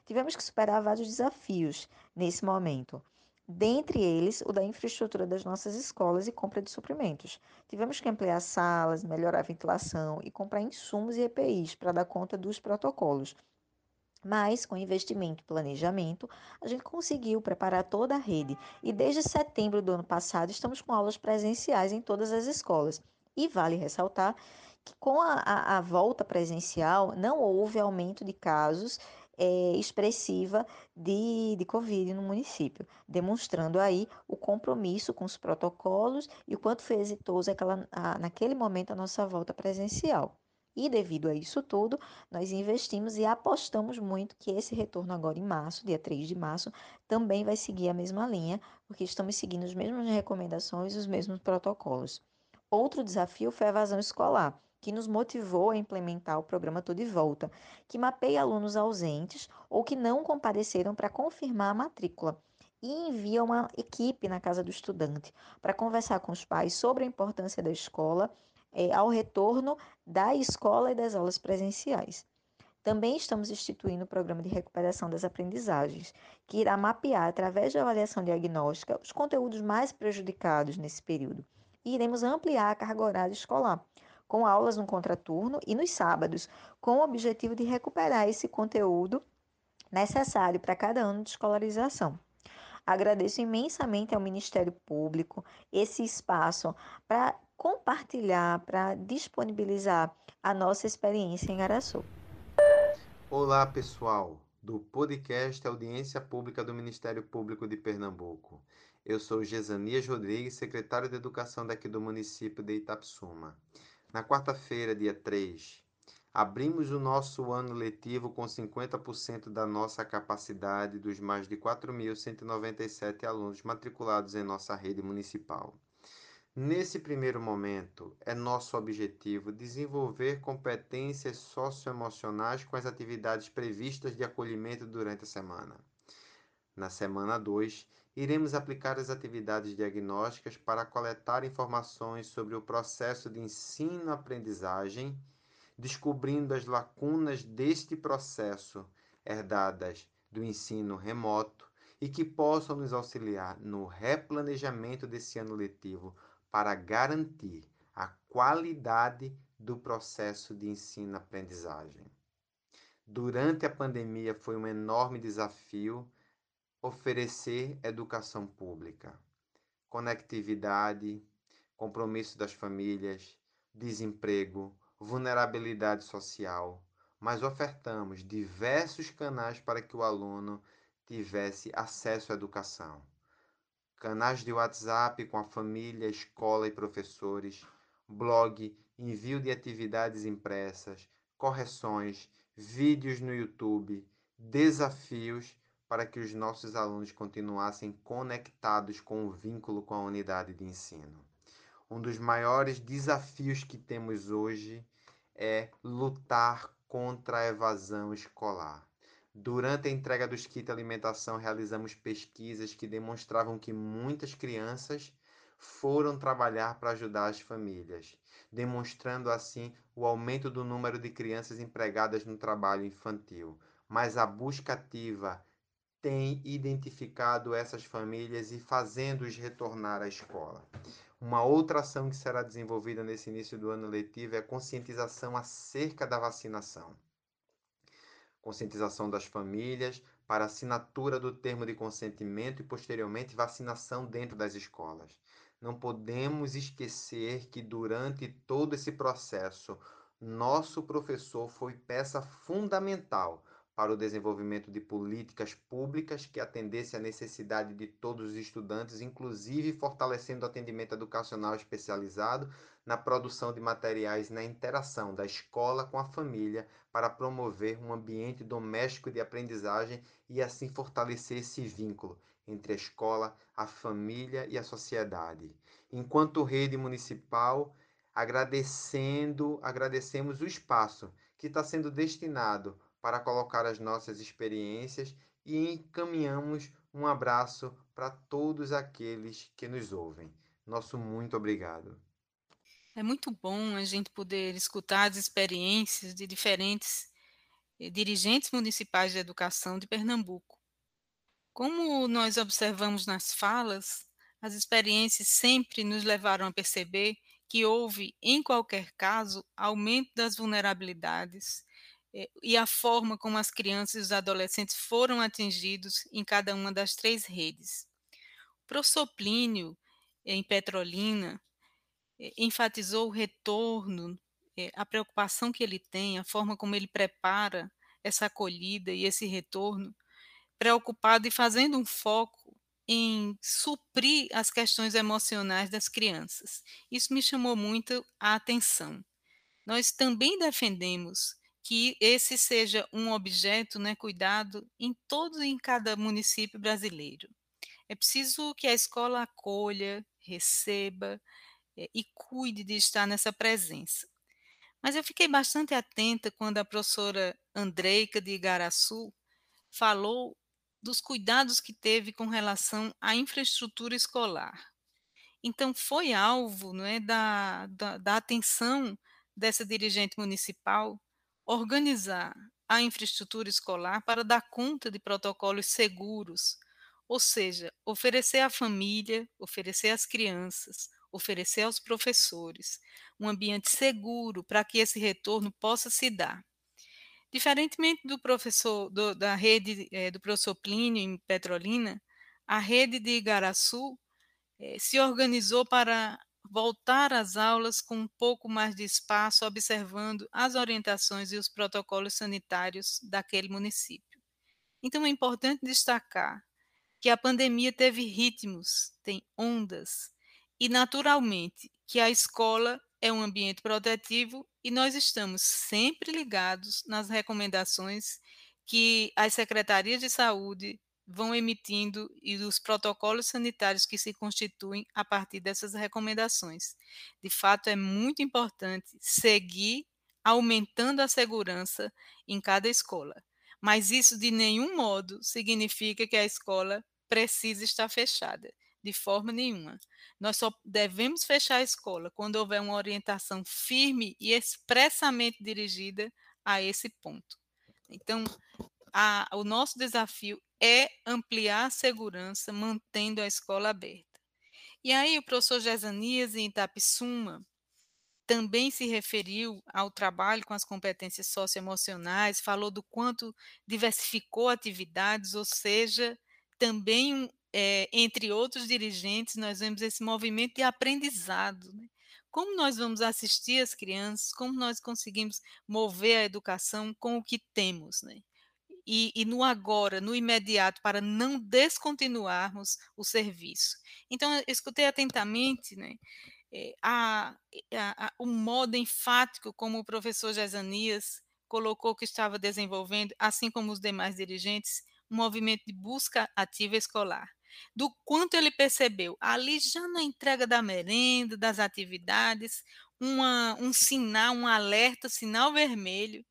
Tivemos que superar vários desafios nesse momento. Dentre eles, o da infraestrutura das nossas escolas e compra de suprimentos. Tivemos que ampliar salas, melhorar a ventilação e comprar insumos e EPIs para dar conta dos protocolos. Mas, com investimento e planejamento, a gente conseguiu preparar toda a rede. E desde setembro do ano passado, estamos com aulas presenciais em todas as escolas. E vale ressaltar que, com a, a, a volta presencial, não houve aumento de casos é, expressiva de, de Covid no município, demonstrando aí o compromisso com os protocolos e o quanto foi exitoso aquela, a, naquele momento a nossa volta presencial. E devido a isso tudo, nós investimos e apostamos muito que esse retorno agora em março, dia 3 de março, também vai seguir a mesma linha, porque estamos seguindo as mesmas recomendações e os mesmos protocolos. Outro desafio foi a evasão escolar, que nos motivou a implementar o programa Tudo de Volta, que mapeia alunos ausentes ou que não compareceram para confirmar a matrícula e envia uma equipe na casa do estudante para conversar com os pais sobre a importância da escola é, ao retorno da escola e das aulas presenciais. Também estamos instituindo o programa de recuperação das aprendizagens, que irá mapear, através de avaliação diagnóstica, os conteúdos mais prejudicados nesse período. E iremos ampliar a carga horária escolar, com aulas no contraturno e nos sábados, com o objetivo de recuperar esse conteúdo necessário para cada ano de escolarização. Agradeço imensamente ao Ministério Público esse espaço para compartilhar, para disponibilizar a nossa experiência em Araçu. Olá, pessoal, do podcast Audiência Pública do Ministério Público de Pernambuco. Eu sou Gesanias Rodrigues, secretário de Educação daqui do município de Itapsuma. Na quarta-feira, dia 3, abrimos o nosso ano letivo com 50% da nossa capacidade dos mais de 4.197 alunos matriculados em nossa rede municipal. Nesse primeiro momento, é nosso objetivo desenvolver competências socioemocionais com as atividades previstas de acolhimento durante a semana. Na semana 2, iremos aplicar as atividades diagnósticas para coletar informações sobre o processo de ensino-aprendizagem, descobrindo as lacunas deste processo herdadas do ensino remoto e que possam nos auxiliar no replanejamento desse ano letivo para garantir a qualidade do processo de ensino-aprendizagem. Durante a pandemia foi um enorme desafio oferecer educação pública, conectividade, compromisso das famílias, desemprego, vulnerabilidade social, mas ofertamos diversos canais para que o aluno tivesse acesso à educação canais de WhatsApp com a família, escola e professores, blog, envio de atividades impressas, correções, vídeos no YouTube, desafios para que os nossos alunos continuassem conectados com o vínculo com a unidade de ensino. Um dos maiores desafios que temos hoje é lutar contra a evasão escolar. Durante a entrega dos kits alimentação, realizamos pesquisas que demonstravam que muitas crianças foram trabalhar para ajudar as famílias, demonstrando assim o aumento do número de crianças empregadas no trabalho infantil. Mas a busca ativa tem identificado essas famílias e fazendo-os retornar à escola. Uma outra ação que será desenvolvida nesse início do ano letivo é a conscientização acerca da vacinação. Conscientização das famílias para assinatura do termo de consentimento e, posteriormente, vacinação dentro das escolas. Não podemos esquecer que durante todo esse processo, nosso professor foi peça fundamental para o desenvolvimento de políticas públicas que atendessem à necessidade de todos os estudantes, inclusive fortalecendo o atendimento educacional especializado na produção de materiais na interação da escola com a família para promover um ambiente doméstico de aprendizagem e assim fortalecer esse vínculo entre a escola, a família e a sociedade. Enquanto rede municipal, agradecendo, agradecemos o espaço que está sendo destinado para colocar as nossas experiências e encaminhamos um abraço para todos aqueles que nos ouvem. Nosso muito obrigado. É muito bom a gente poder escutar as experiências de diferentes eh, dirigentes municipais de educação de Pernambuco. Como nós observamos nas falas, as experiências sempre nos levaram a perceber que houve, em qualquer caso, aumento das vulnerabilidades eh, e a forma como as crianças e os adolescentes foram atingidos em cada uma das três redes. O professor Plínio, em Petrolina, enfatizou o retorno, eh, a preocupação que ele tem, a forma como ele prepara essa acolhida e esse retorno, preocupado e fazendo um foco em suprir as questões emocionais das crianças. Isso me chamou muito a atenção. Nós também defendemos que esse seja um objeto, né, cuidado em todo e em cada município brasileiro. É preciso que a escola acolha, receba e cuide de estar nessa presença. Mas eu fiquei bastante atenta quando a professora Andreica de Igaraçu falou dos cuidados que teve com relação à infraestrutura escolar. Então, foi alvo não é, da, da, da atenção dessa dirigente municipal organizar a infraestrutura escolar para dar conta de protocolos seguros, ou seja, oferecer à família, oferecer às crianças, oferecer aos professores um ambiente seguro para que esse retorno possa se dar. Diferentemente do professor do, da rede é, do professor Plínio em Petrolina, a rede de Igaraçu é, se organizou para voltar às aulas com um pouco mais de espaço, observando as orientações e os protocolos sanitários daquele município. Então é importante destacar que a pandemia teve ritmos, tem ondas, e naturalmente que a escola é um ambiente protetivo e nós estamos sempre ligados nas recomendações que as secretarias de saúde vão emitindo e dos protocolos sanitários que se constituem a partir dessas recomendações. De fato, é muito importante seguir aumentando a segurança em cada escola. Mas isso de nenhum modo significa que a escola precisa estar fechada, de forma nenhuma. Nós só devemos fechar a escola quando houver uma orientação firme e expressamente dirigida a esse ponto. Então, a, o nosso desafio é ampliar a segurança, mantendo a escola aberta. E aí o professor Gesanias em Itapissuma também se referiu ao trabalho com as competências socioemocionais, falou do quanto diversificou atividades, ou seja, também é, entre outros dirigentes, nós vemos esse movimento de aprendizado. Né? Como nós vamos assistir as crianças, como nós conseguimos mover a educação com o que temos. Né? e, e, no agora, no imediato, para não descontinuarmos o serviço. Então, eu escutei atentamente né, eh, a, a, a, o modo enfático como o professor Jezanias colocou que estava desenvolvendo, assim como os demais dirigentes, um movimento de busca ativa escolar. Do quanto ele percebeu ali já na entrega da merenda, das atividades, uma, um sinal, um alerta, sinal vermelho,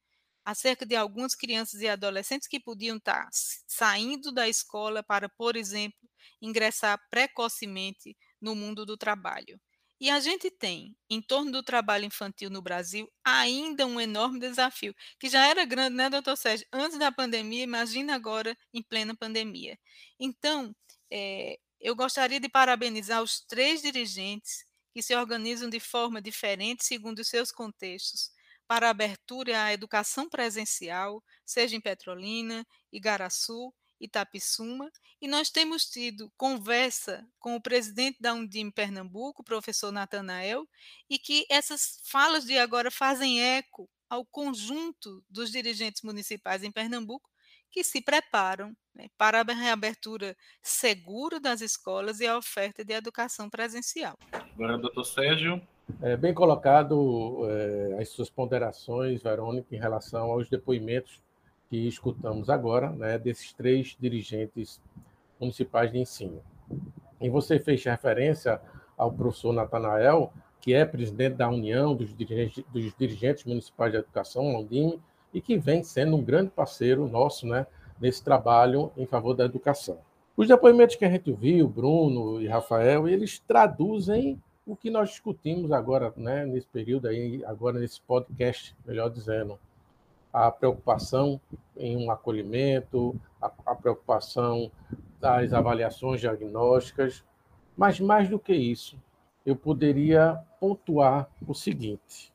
acerca de algumas crianças e adolescentes que podiam estar saindo da escola para, por exemplo, ingressar precocemente no mundo do trabalho. E a gente tem, em torno do trabalho infantil no Brasil, ainda um enorme desafio, que já era grande, né, doutor Sérgio, antes da pandemia, imagina agora em plena pandemia. Então, é, eu gostaria de parabenizar os três dirigentes que se organizam de forma diferente segundo os seus contextos, para a abertura à educação presencial, seja em Petrolina, Igaraçu, Itapissuma, e nós temos tido conversa com o presidente da Undim Pernambuco, professor Natanael, e que essas falas de agora fazem eco ao conjunto dos dirigentes municipais em Pernambuco que se preparam né, para a reabertura segura das escolas e a oferta de educação presencial. Agora, doutor Sérgio. É, bem colocado é, as suas ponderações, Verônica, em relação aos depoimentos que escutamos agora, né, desses três dirigentes municipais de ensino. E você fez referência ao professor Natanael, que é presidente da União dos Dirigentes, dos dirigentes Municipais de Educação, Londrina, e que vem sendo um grande parceiro nosso né, nesse trabalho em favor da educação. Os depoimentos que a gente viu, Bruno e Rafael, eles traduzem o que nós discutimos agora, né, nesse período aí, agora nesse podcast, melhor dizendo, a preocupação em um acolhimento, a, a preocupação das avaliações diagnósticas, mas mais do que isso, eu poderia pontuar o seguinte: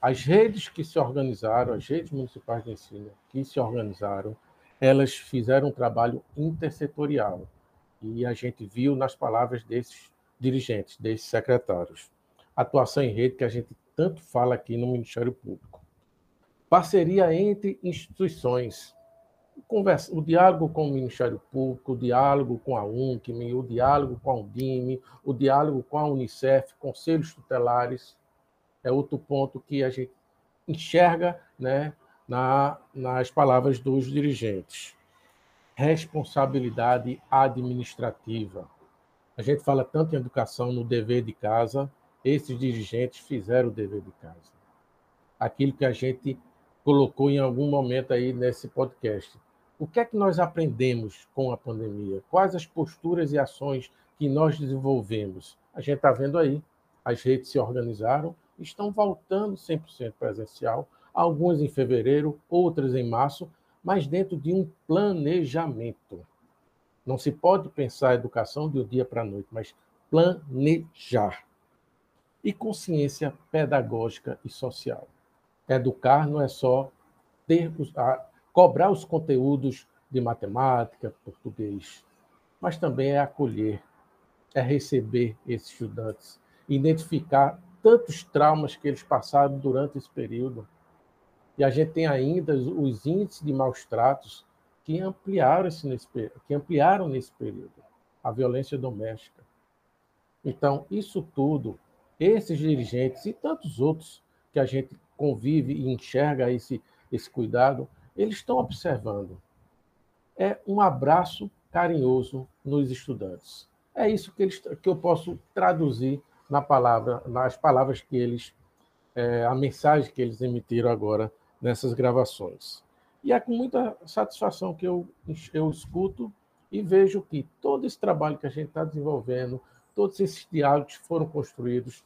as redes que se organizaram, as redes municipais de ensino que se organizaram, elas fizeram um trabalho intersetorial. E a gente viu nas palavras desses dirigentes, desses secretários. Atuação em rede que a gente tanto fala aqui no Ministério Público. Parceria entre instituições. Conversa, o diálogo com o Ministério Público, o diálogo com a UNCM, o diálogo com a Undime, o diálogo com a Unicef, conselhos tutelares, é outro ponto que a gente enxerga né, na, nas palavras dos dirigentes. Responsabilidade administrativa. A gente fala tanto em educação no dever de casa, esses dirigentes fizeram o dever de casa. Aquilo que a gente colocou em algum momento aí nesse podcast. O que é que nós aprendemos com a pandemia? Quais as posturas e ações que nós desenvolvemos? A gente está vendo aí, as redes se organizaram, estão voltando 100% presencial, algumas em fevereiro, outras em março, mas dentro de um planejamento. Não se pode pensar a educação de um dia para a noite, mas planejar. E consciência pedagógica e social. Educar não é só ter, a, cobrar os conteúdos de matemática, português, mas também é acolher, é receber esses estudantes, identificar tantos traumas que eles passaram durante esse período. E a gente tem ainda os índices de maus tratos que ampliaram, esse, nesse, que ampliaram nesse período. A violência doméstica. Então, isso tudo, esses dirigentes e tantos outros que a gente convive e enxerga esse, esse cuidado, eles estão observando. É um abraço carinhoso nos estudantes. É isso que, eles, que eu posso traduzir na palavra, nas palavras que eles, é, a mensagem que eles emitiram agora nessas gravações. E é com muita satisfação que eu, eu escuto e vejo que todo esse trabalho que a gente está desenvolvendo, todos esses diálogos que foram construídos,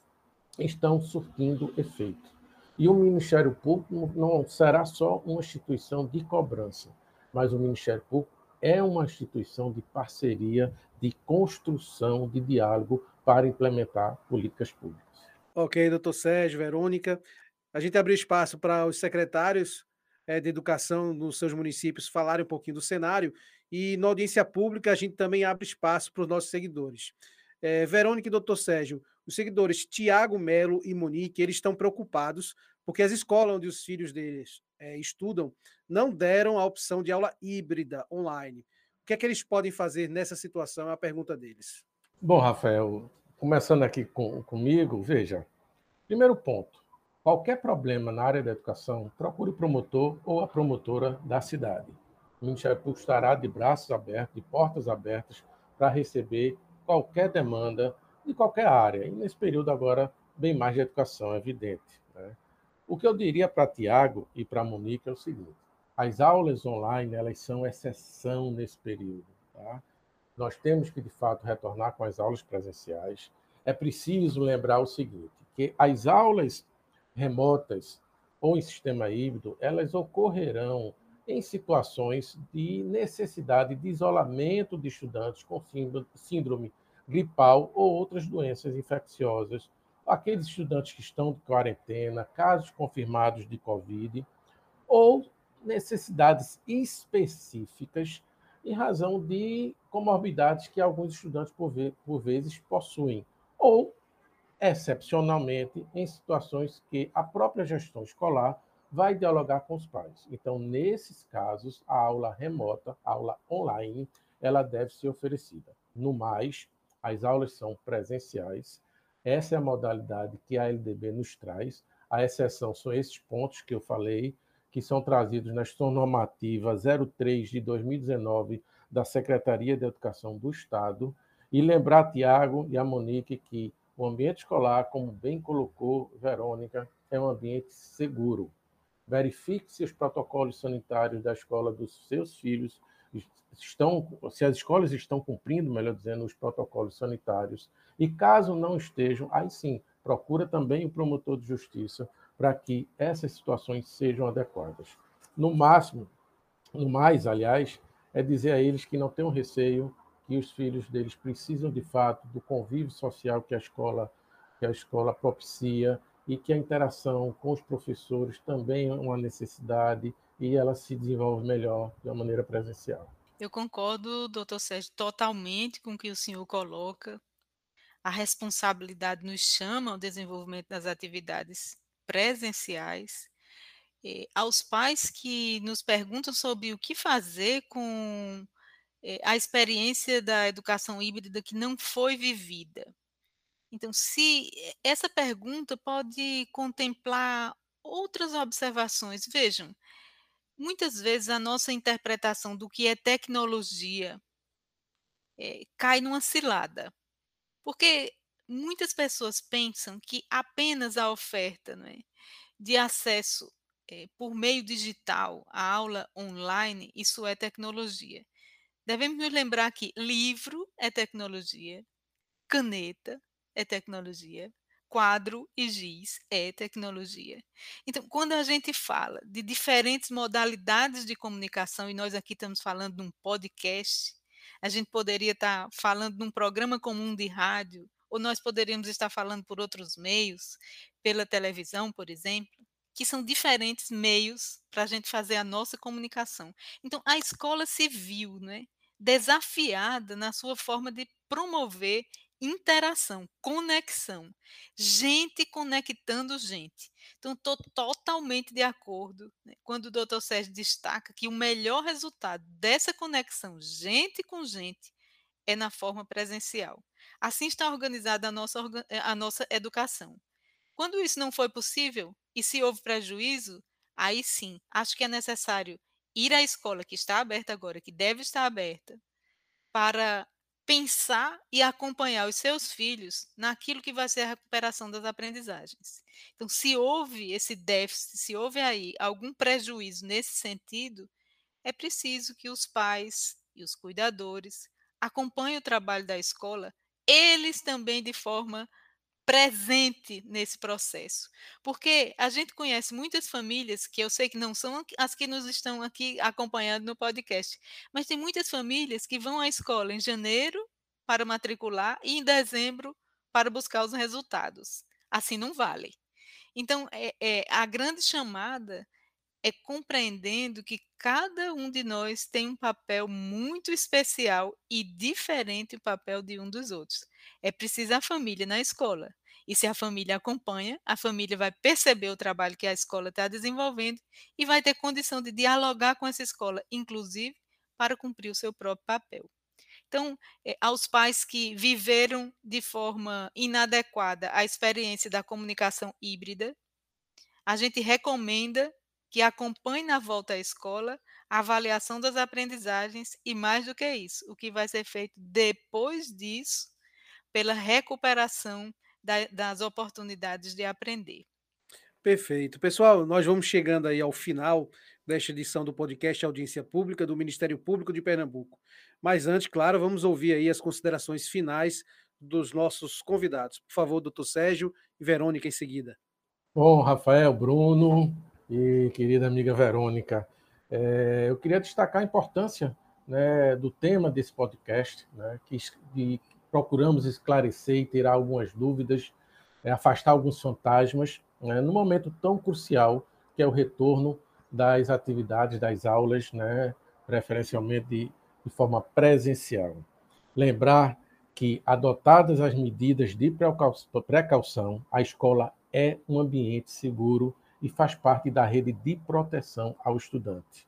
estão surtindo efeito. E o Ministério Público não será só uma instituição de cobrança, mas o Ministério Público é uma instituição de parceria, de construção, de diálogo para implementar políticas públicas. Ok, doutor Sérgio, Verônica. A gente abriu espaço para os secretários é, de educação nos seus municípios falarem um pouquinho do cenário e na audiência pública a gente também abre espaço para os nossos seguidores. É, Verônica e doutor Sérgio, os seguidores Tiago, Melo e Monique, eles estão preocupados porque as escolas onde os filhos deles é, estudam não deram a opção de aula híbrida online. O que é que eles podem fazer nessa situação? É a pergunta deles. Bom, Rafael, começando aqui com, comigo, veja. Primeiro ponto: qualquer problema na área da educação, procure o promotor ou a promotora da cidade. O Ministério Público estará de braços abertos, de portas abertas, para receber qualquer demanda de qualquer área. E nesse período agora, bem mais de educação, é evidente. Né? O que eu diria para Tiago e para Monique é o seguinte: as aulas online elas são exceção nesse período. Tá? Nós temos que, de fato, retornar com as aulas presenciais. É preciso lembrar o seguinte, que as aulas remotas ou em sistema híbrido, elas ocorrerão em situações de necessidade de isolamento de estudantes com síndrome gripal ou outras doenças infecciosas, aqueles estudantes que estão de quarentena, casos confirmados de Covid, ou necessidades específicas em razão de comorbidades que alguns estudantes, por, vezes, possuem, ou, excepcionalmente, em situações que a própria gestão escolar vai dialogar com os pais. Então, nesses casos, a aula remota, a aula online, ela deve ser oferecida. No mais, as aulas são presenciais. Essa é a modalidade que a LDB nos traz. A exceção são esses pontos que eu falei, que são trazidos na Gestão Normativa 03 de 2019 da Secretaria de Educação do Estado. E lembrar, Tiago e a Monique, que o ambiente escolar, como bem colocou Verônica, é um ambiente seguro. Verifique se os protocolos sanitários da escola dos seus filhos estão, se as escolas estão cumprindo, melhor dizendo, os protocolos sanitários, e caso não estejam, aí sim, procura também o promotor de justiça para que essas situações sejam adequadas. No máximo, no mais, aliás, é dizer a eles que não tenham receio, que os filhos deles precisam de fato do convívio social que a escola que a escola propicia e que a interação com os professores também é uma necessidade e ela se desenvolve melhor de uma maneira presencial. Eu concordo, doutor Sérgio, totalmente com o que o senhor coloca. A responsabilidade nos chama ao desenvolvimento das atividades presenciais. E, aos pais que nos perguntam sobre o que fazer com eh, a experiência da educação híbrida que não foi vivida. Então, se essa pergunta pode contemplar outras observações, vejam, muitas vezes a nossa interpretação do que é tecnologia é, cai numa cilada. Porque muitas pessoas pensam que apenas a oferta é, de acesso é, por meio digital à aula online, isso é tecnologia. Devemos nos lembrar que livro é tecnologia, caneta é tecnologia, quadro e giz é tecnologia. Então, quando a gente fala de diferentes modalidades de comunicação, e nós aqui estamos falando de um podcast, a gente poderia estar falando de um programa comum de rádio, ou nós poderíamos estar falando por outros meios, pela televisão, por exemplo, que são diferentes meios para a gente fazer a nossa comunicação. Então, a escola se viu né, desafiada na sua forma de promover interação, conexão, gente conectando gente. Então, estou totalmente de acordo né, quando o doutor Sérgio destaca que o melhor resultado dessa conexão, gente com gente, é na forma presencial. Assim está organizada a nossa, eh, a nossa educação. Quando isso não foi possível e se houve prejuízo, aí sim, acho que é necessário ir à escola que está aberta agora, que deve estar aberta, para pensar e acompanhar os seus filhos naquilo que vai ser a recuperação das aprendizagens. Então, se houve esse déficit, se houve aí algum prejuízo nesse sentido, é preciso que os pais e os cuidadores acompanhem o trabalho da escola, eles também de forma presente nesse processo. Porque a gente conhece muitas famílias, que eu sei que não são as que nos estão aqui acompanhando no podcast, mas tem muitas famílias que vão à escola em janeiro para matricular e em dezembro para buscar os resultados. Assim não vale. Então, é, é a grande chamada é compreendendo que cada um de nós tem um papel muito especial e diferente o papel de um dos outros. É preciso a família na escola. E se a família acompanha, a família vai perceber o trabalho que a escola está desenvolvendo e vai ter condição de dialogar com essa escola, inclusive para cumprir o seu próprio papel. Então, é, aos pais que viveram de forma inadequada a experiência da comunicação híbrida, a gente recomenda que acompanhe na volta à escola a avaliação das aprendizagens e, mais do que isso, o que vai ser feito depois disso pela recuperação da, das oportunidades de aprender. Perfeito. Pessoal, nós vamos chegando aí ao final desta edição do podcast Audiência Pública do Ministério Público de Pernambuco. Mas antes, claro, vamos ouvir aí as considerações finais dos nossos convidados. Por favor, doutor Sérgio e Verônica em seguida. Bom, Rafael, Bruno e querida amiga Verônica, é, eu queria destacar a importância né, do tema desse podcast, né, que, que, procuramos esclarecer e tirar algumas dúvidas, é, afastar alguns fantasmas, né, no momento tão crucial que é o retorno das atividades, das aulas, né, preferencialmente de, de forma presencial. Lembrar que, adotadas as medidas de precaução, a escola é um ambiente seguro e faz parte da rede de proteção ao estudante.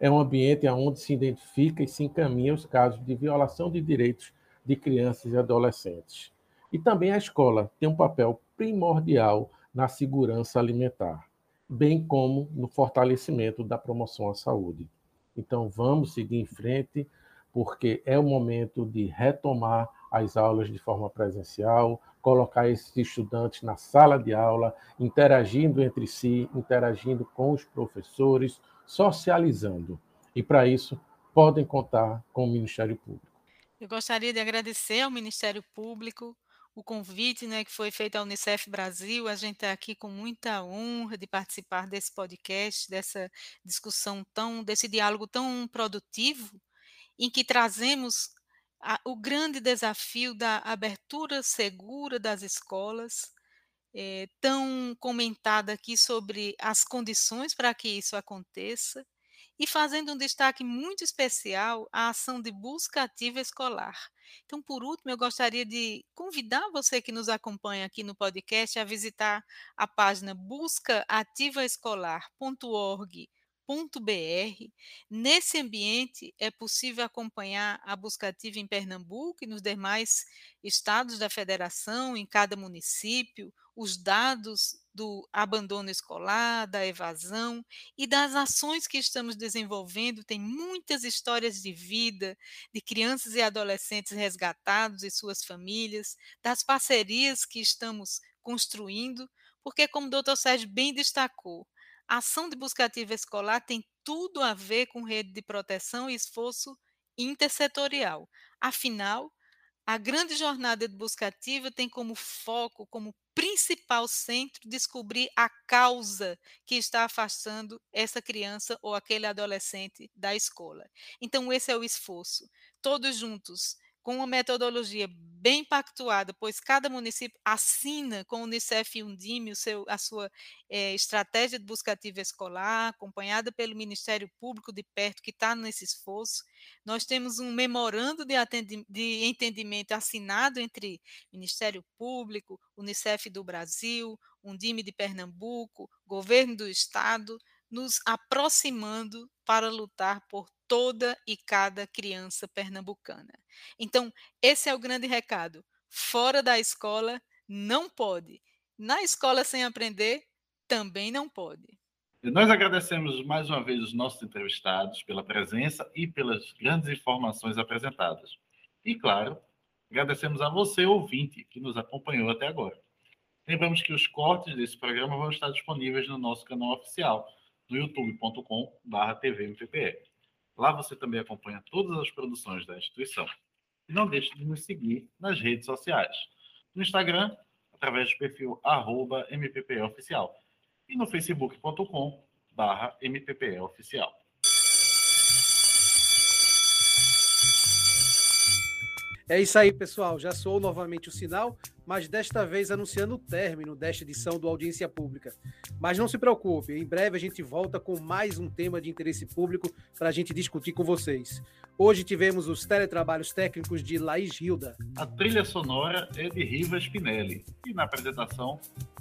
É um ambiente onde se identifica e se encaminha os casos de violação de direitos de crianças e adolescentes. E também a escola tem um papel primordial na segurança alimentar, bem como no fortalecimento da promoção à saúde. Então, vamos seguir em frente, porque é o momento de retomar as aulas de forma presencial, colocar esses estudantes na sala de aula, interagindo entre si, interagindo com os professores, socializando. E para isso, podem contar com o Ministério Público. Eu gostaria de agradecer ao Ministério Público o convite né, que foi feito à Unicef Brasil. A gente está aqui com muita honra de participar desse podcast, dessa discussão tão, desse diálogo tão produtivo, em que trazemos a, o grande desafio da abertura segura das escolas, é, tão comentada aqui sobre as condições para que isso aconteça, e fazendo um destaque muito especial à ação de busca ativa escolar. Então, por último, eu gostaria de convidar você que nos acompanha aqui no podcast a visitar a página buscaativaescolar.org br Nesse ambiente, é possível acompanhar a busca ativa em Pernambuco e nos demais estados da federação, em cada município, os dados do abandono escolar, da evasão e das ações que estamos desenvolvendo. Tem muitas histórias de vida de crianças e adolescentes resgatados e suas famílias, das parcerias que estamos construindo, porque, como o doutor Sérgio bem destacou, a ação de busca ativa escolar tem tudo a ver com rede de proteção e esforço intersetorial. Afinal, a grande jornada de busca ativa tem como foco, como principal centro, descobrir a causa que está afastando essa criança ou aquele adolescente da escola. Então, esse é o esforço. Todos juntos com uma metodologia bem pactuada, pois cada município assina com o Unicef e Undime o seu, a sua é, estratégia de busca ativa escolar, acompanhada pelo Ministério Público de perto, que está nesse esforço. Nós temos um memorando de, de entendimento assinado entre Ministério Público, Unicef do Brasil, Undime de Pernambuco, Governo do Estado, nos aproximando para lutar por toda e cada criança pernambucana. Então, esse é o grande recado. Fora da escola, não pode. Na escola sem aprender, também não pode. Nós agradecemos mais uma vez os nossos entrevistados pela presença e pelas grandes informações apresentadas. E, claro, agradecemos a você, ouvinte, que nos acompanhou até agora. Lembramos que os cortes desse programa vão estar disponíveis no nosso canal oficial no youtube.com.br Lá você também acompanha todas as produções da instituição. E não deixe de nos seguir nas redes sociais. No Instagram, através do perfil arroba MPPOficial. E no facebook.com barra MPPOficial. É isso aí, pessoal. Já soou novamente o sinal, mas desta vez anunciando o término desta edição do Audiência Pública. Mas não se preocupe, em breve a gente volta com mais um tema de interesse público para a gente discutir com vocês. Hoje tivemos os teletrabalhos técnicos de Laís Hilda. A trilha sonora é de Riva Spinelli e na apresentação,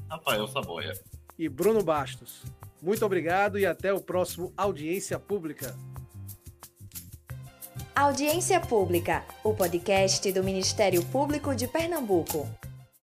Rafael Saboia. E Bruno Bastos. Muito obrigado e até o próximo Audiência Pública. Audiência Pública, o podcast do Ministério Público de Pernambuco.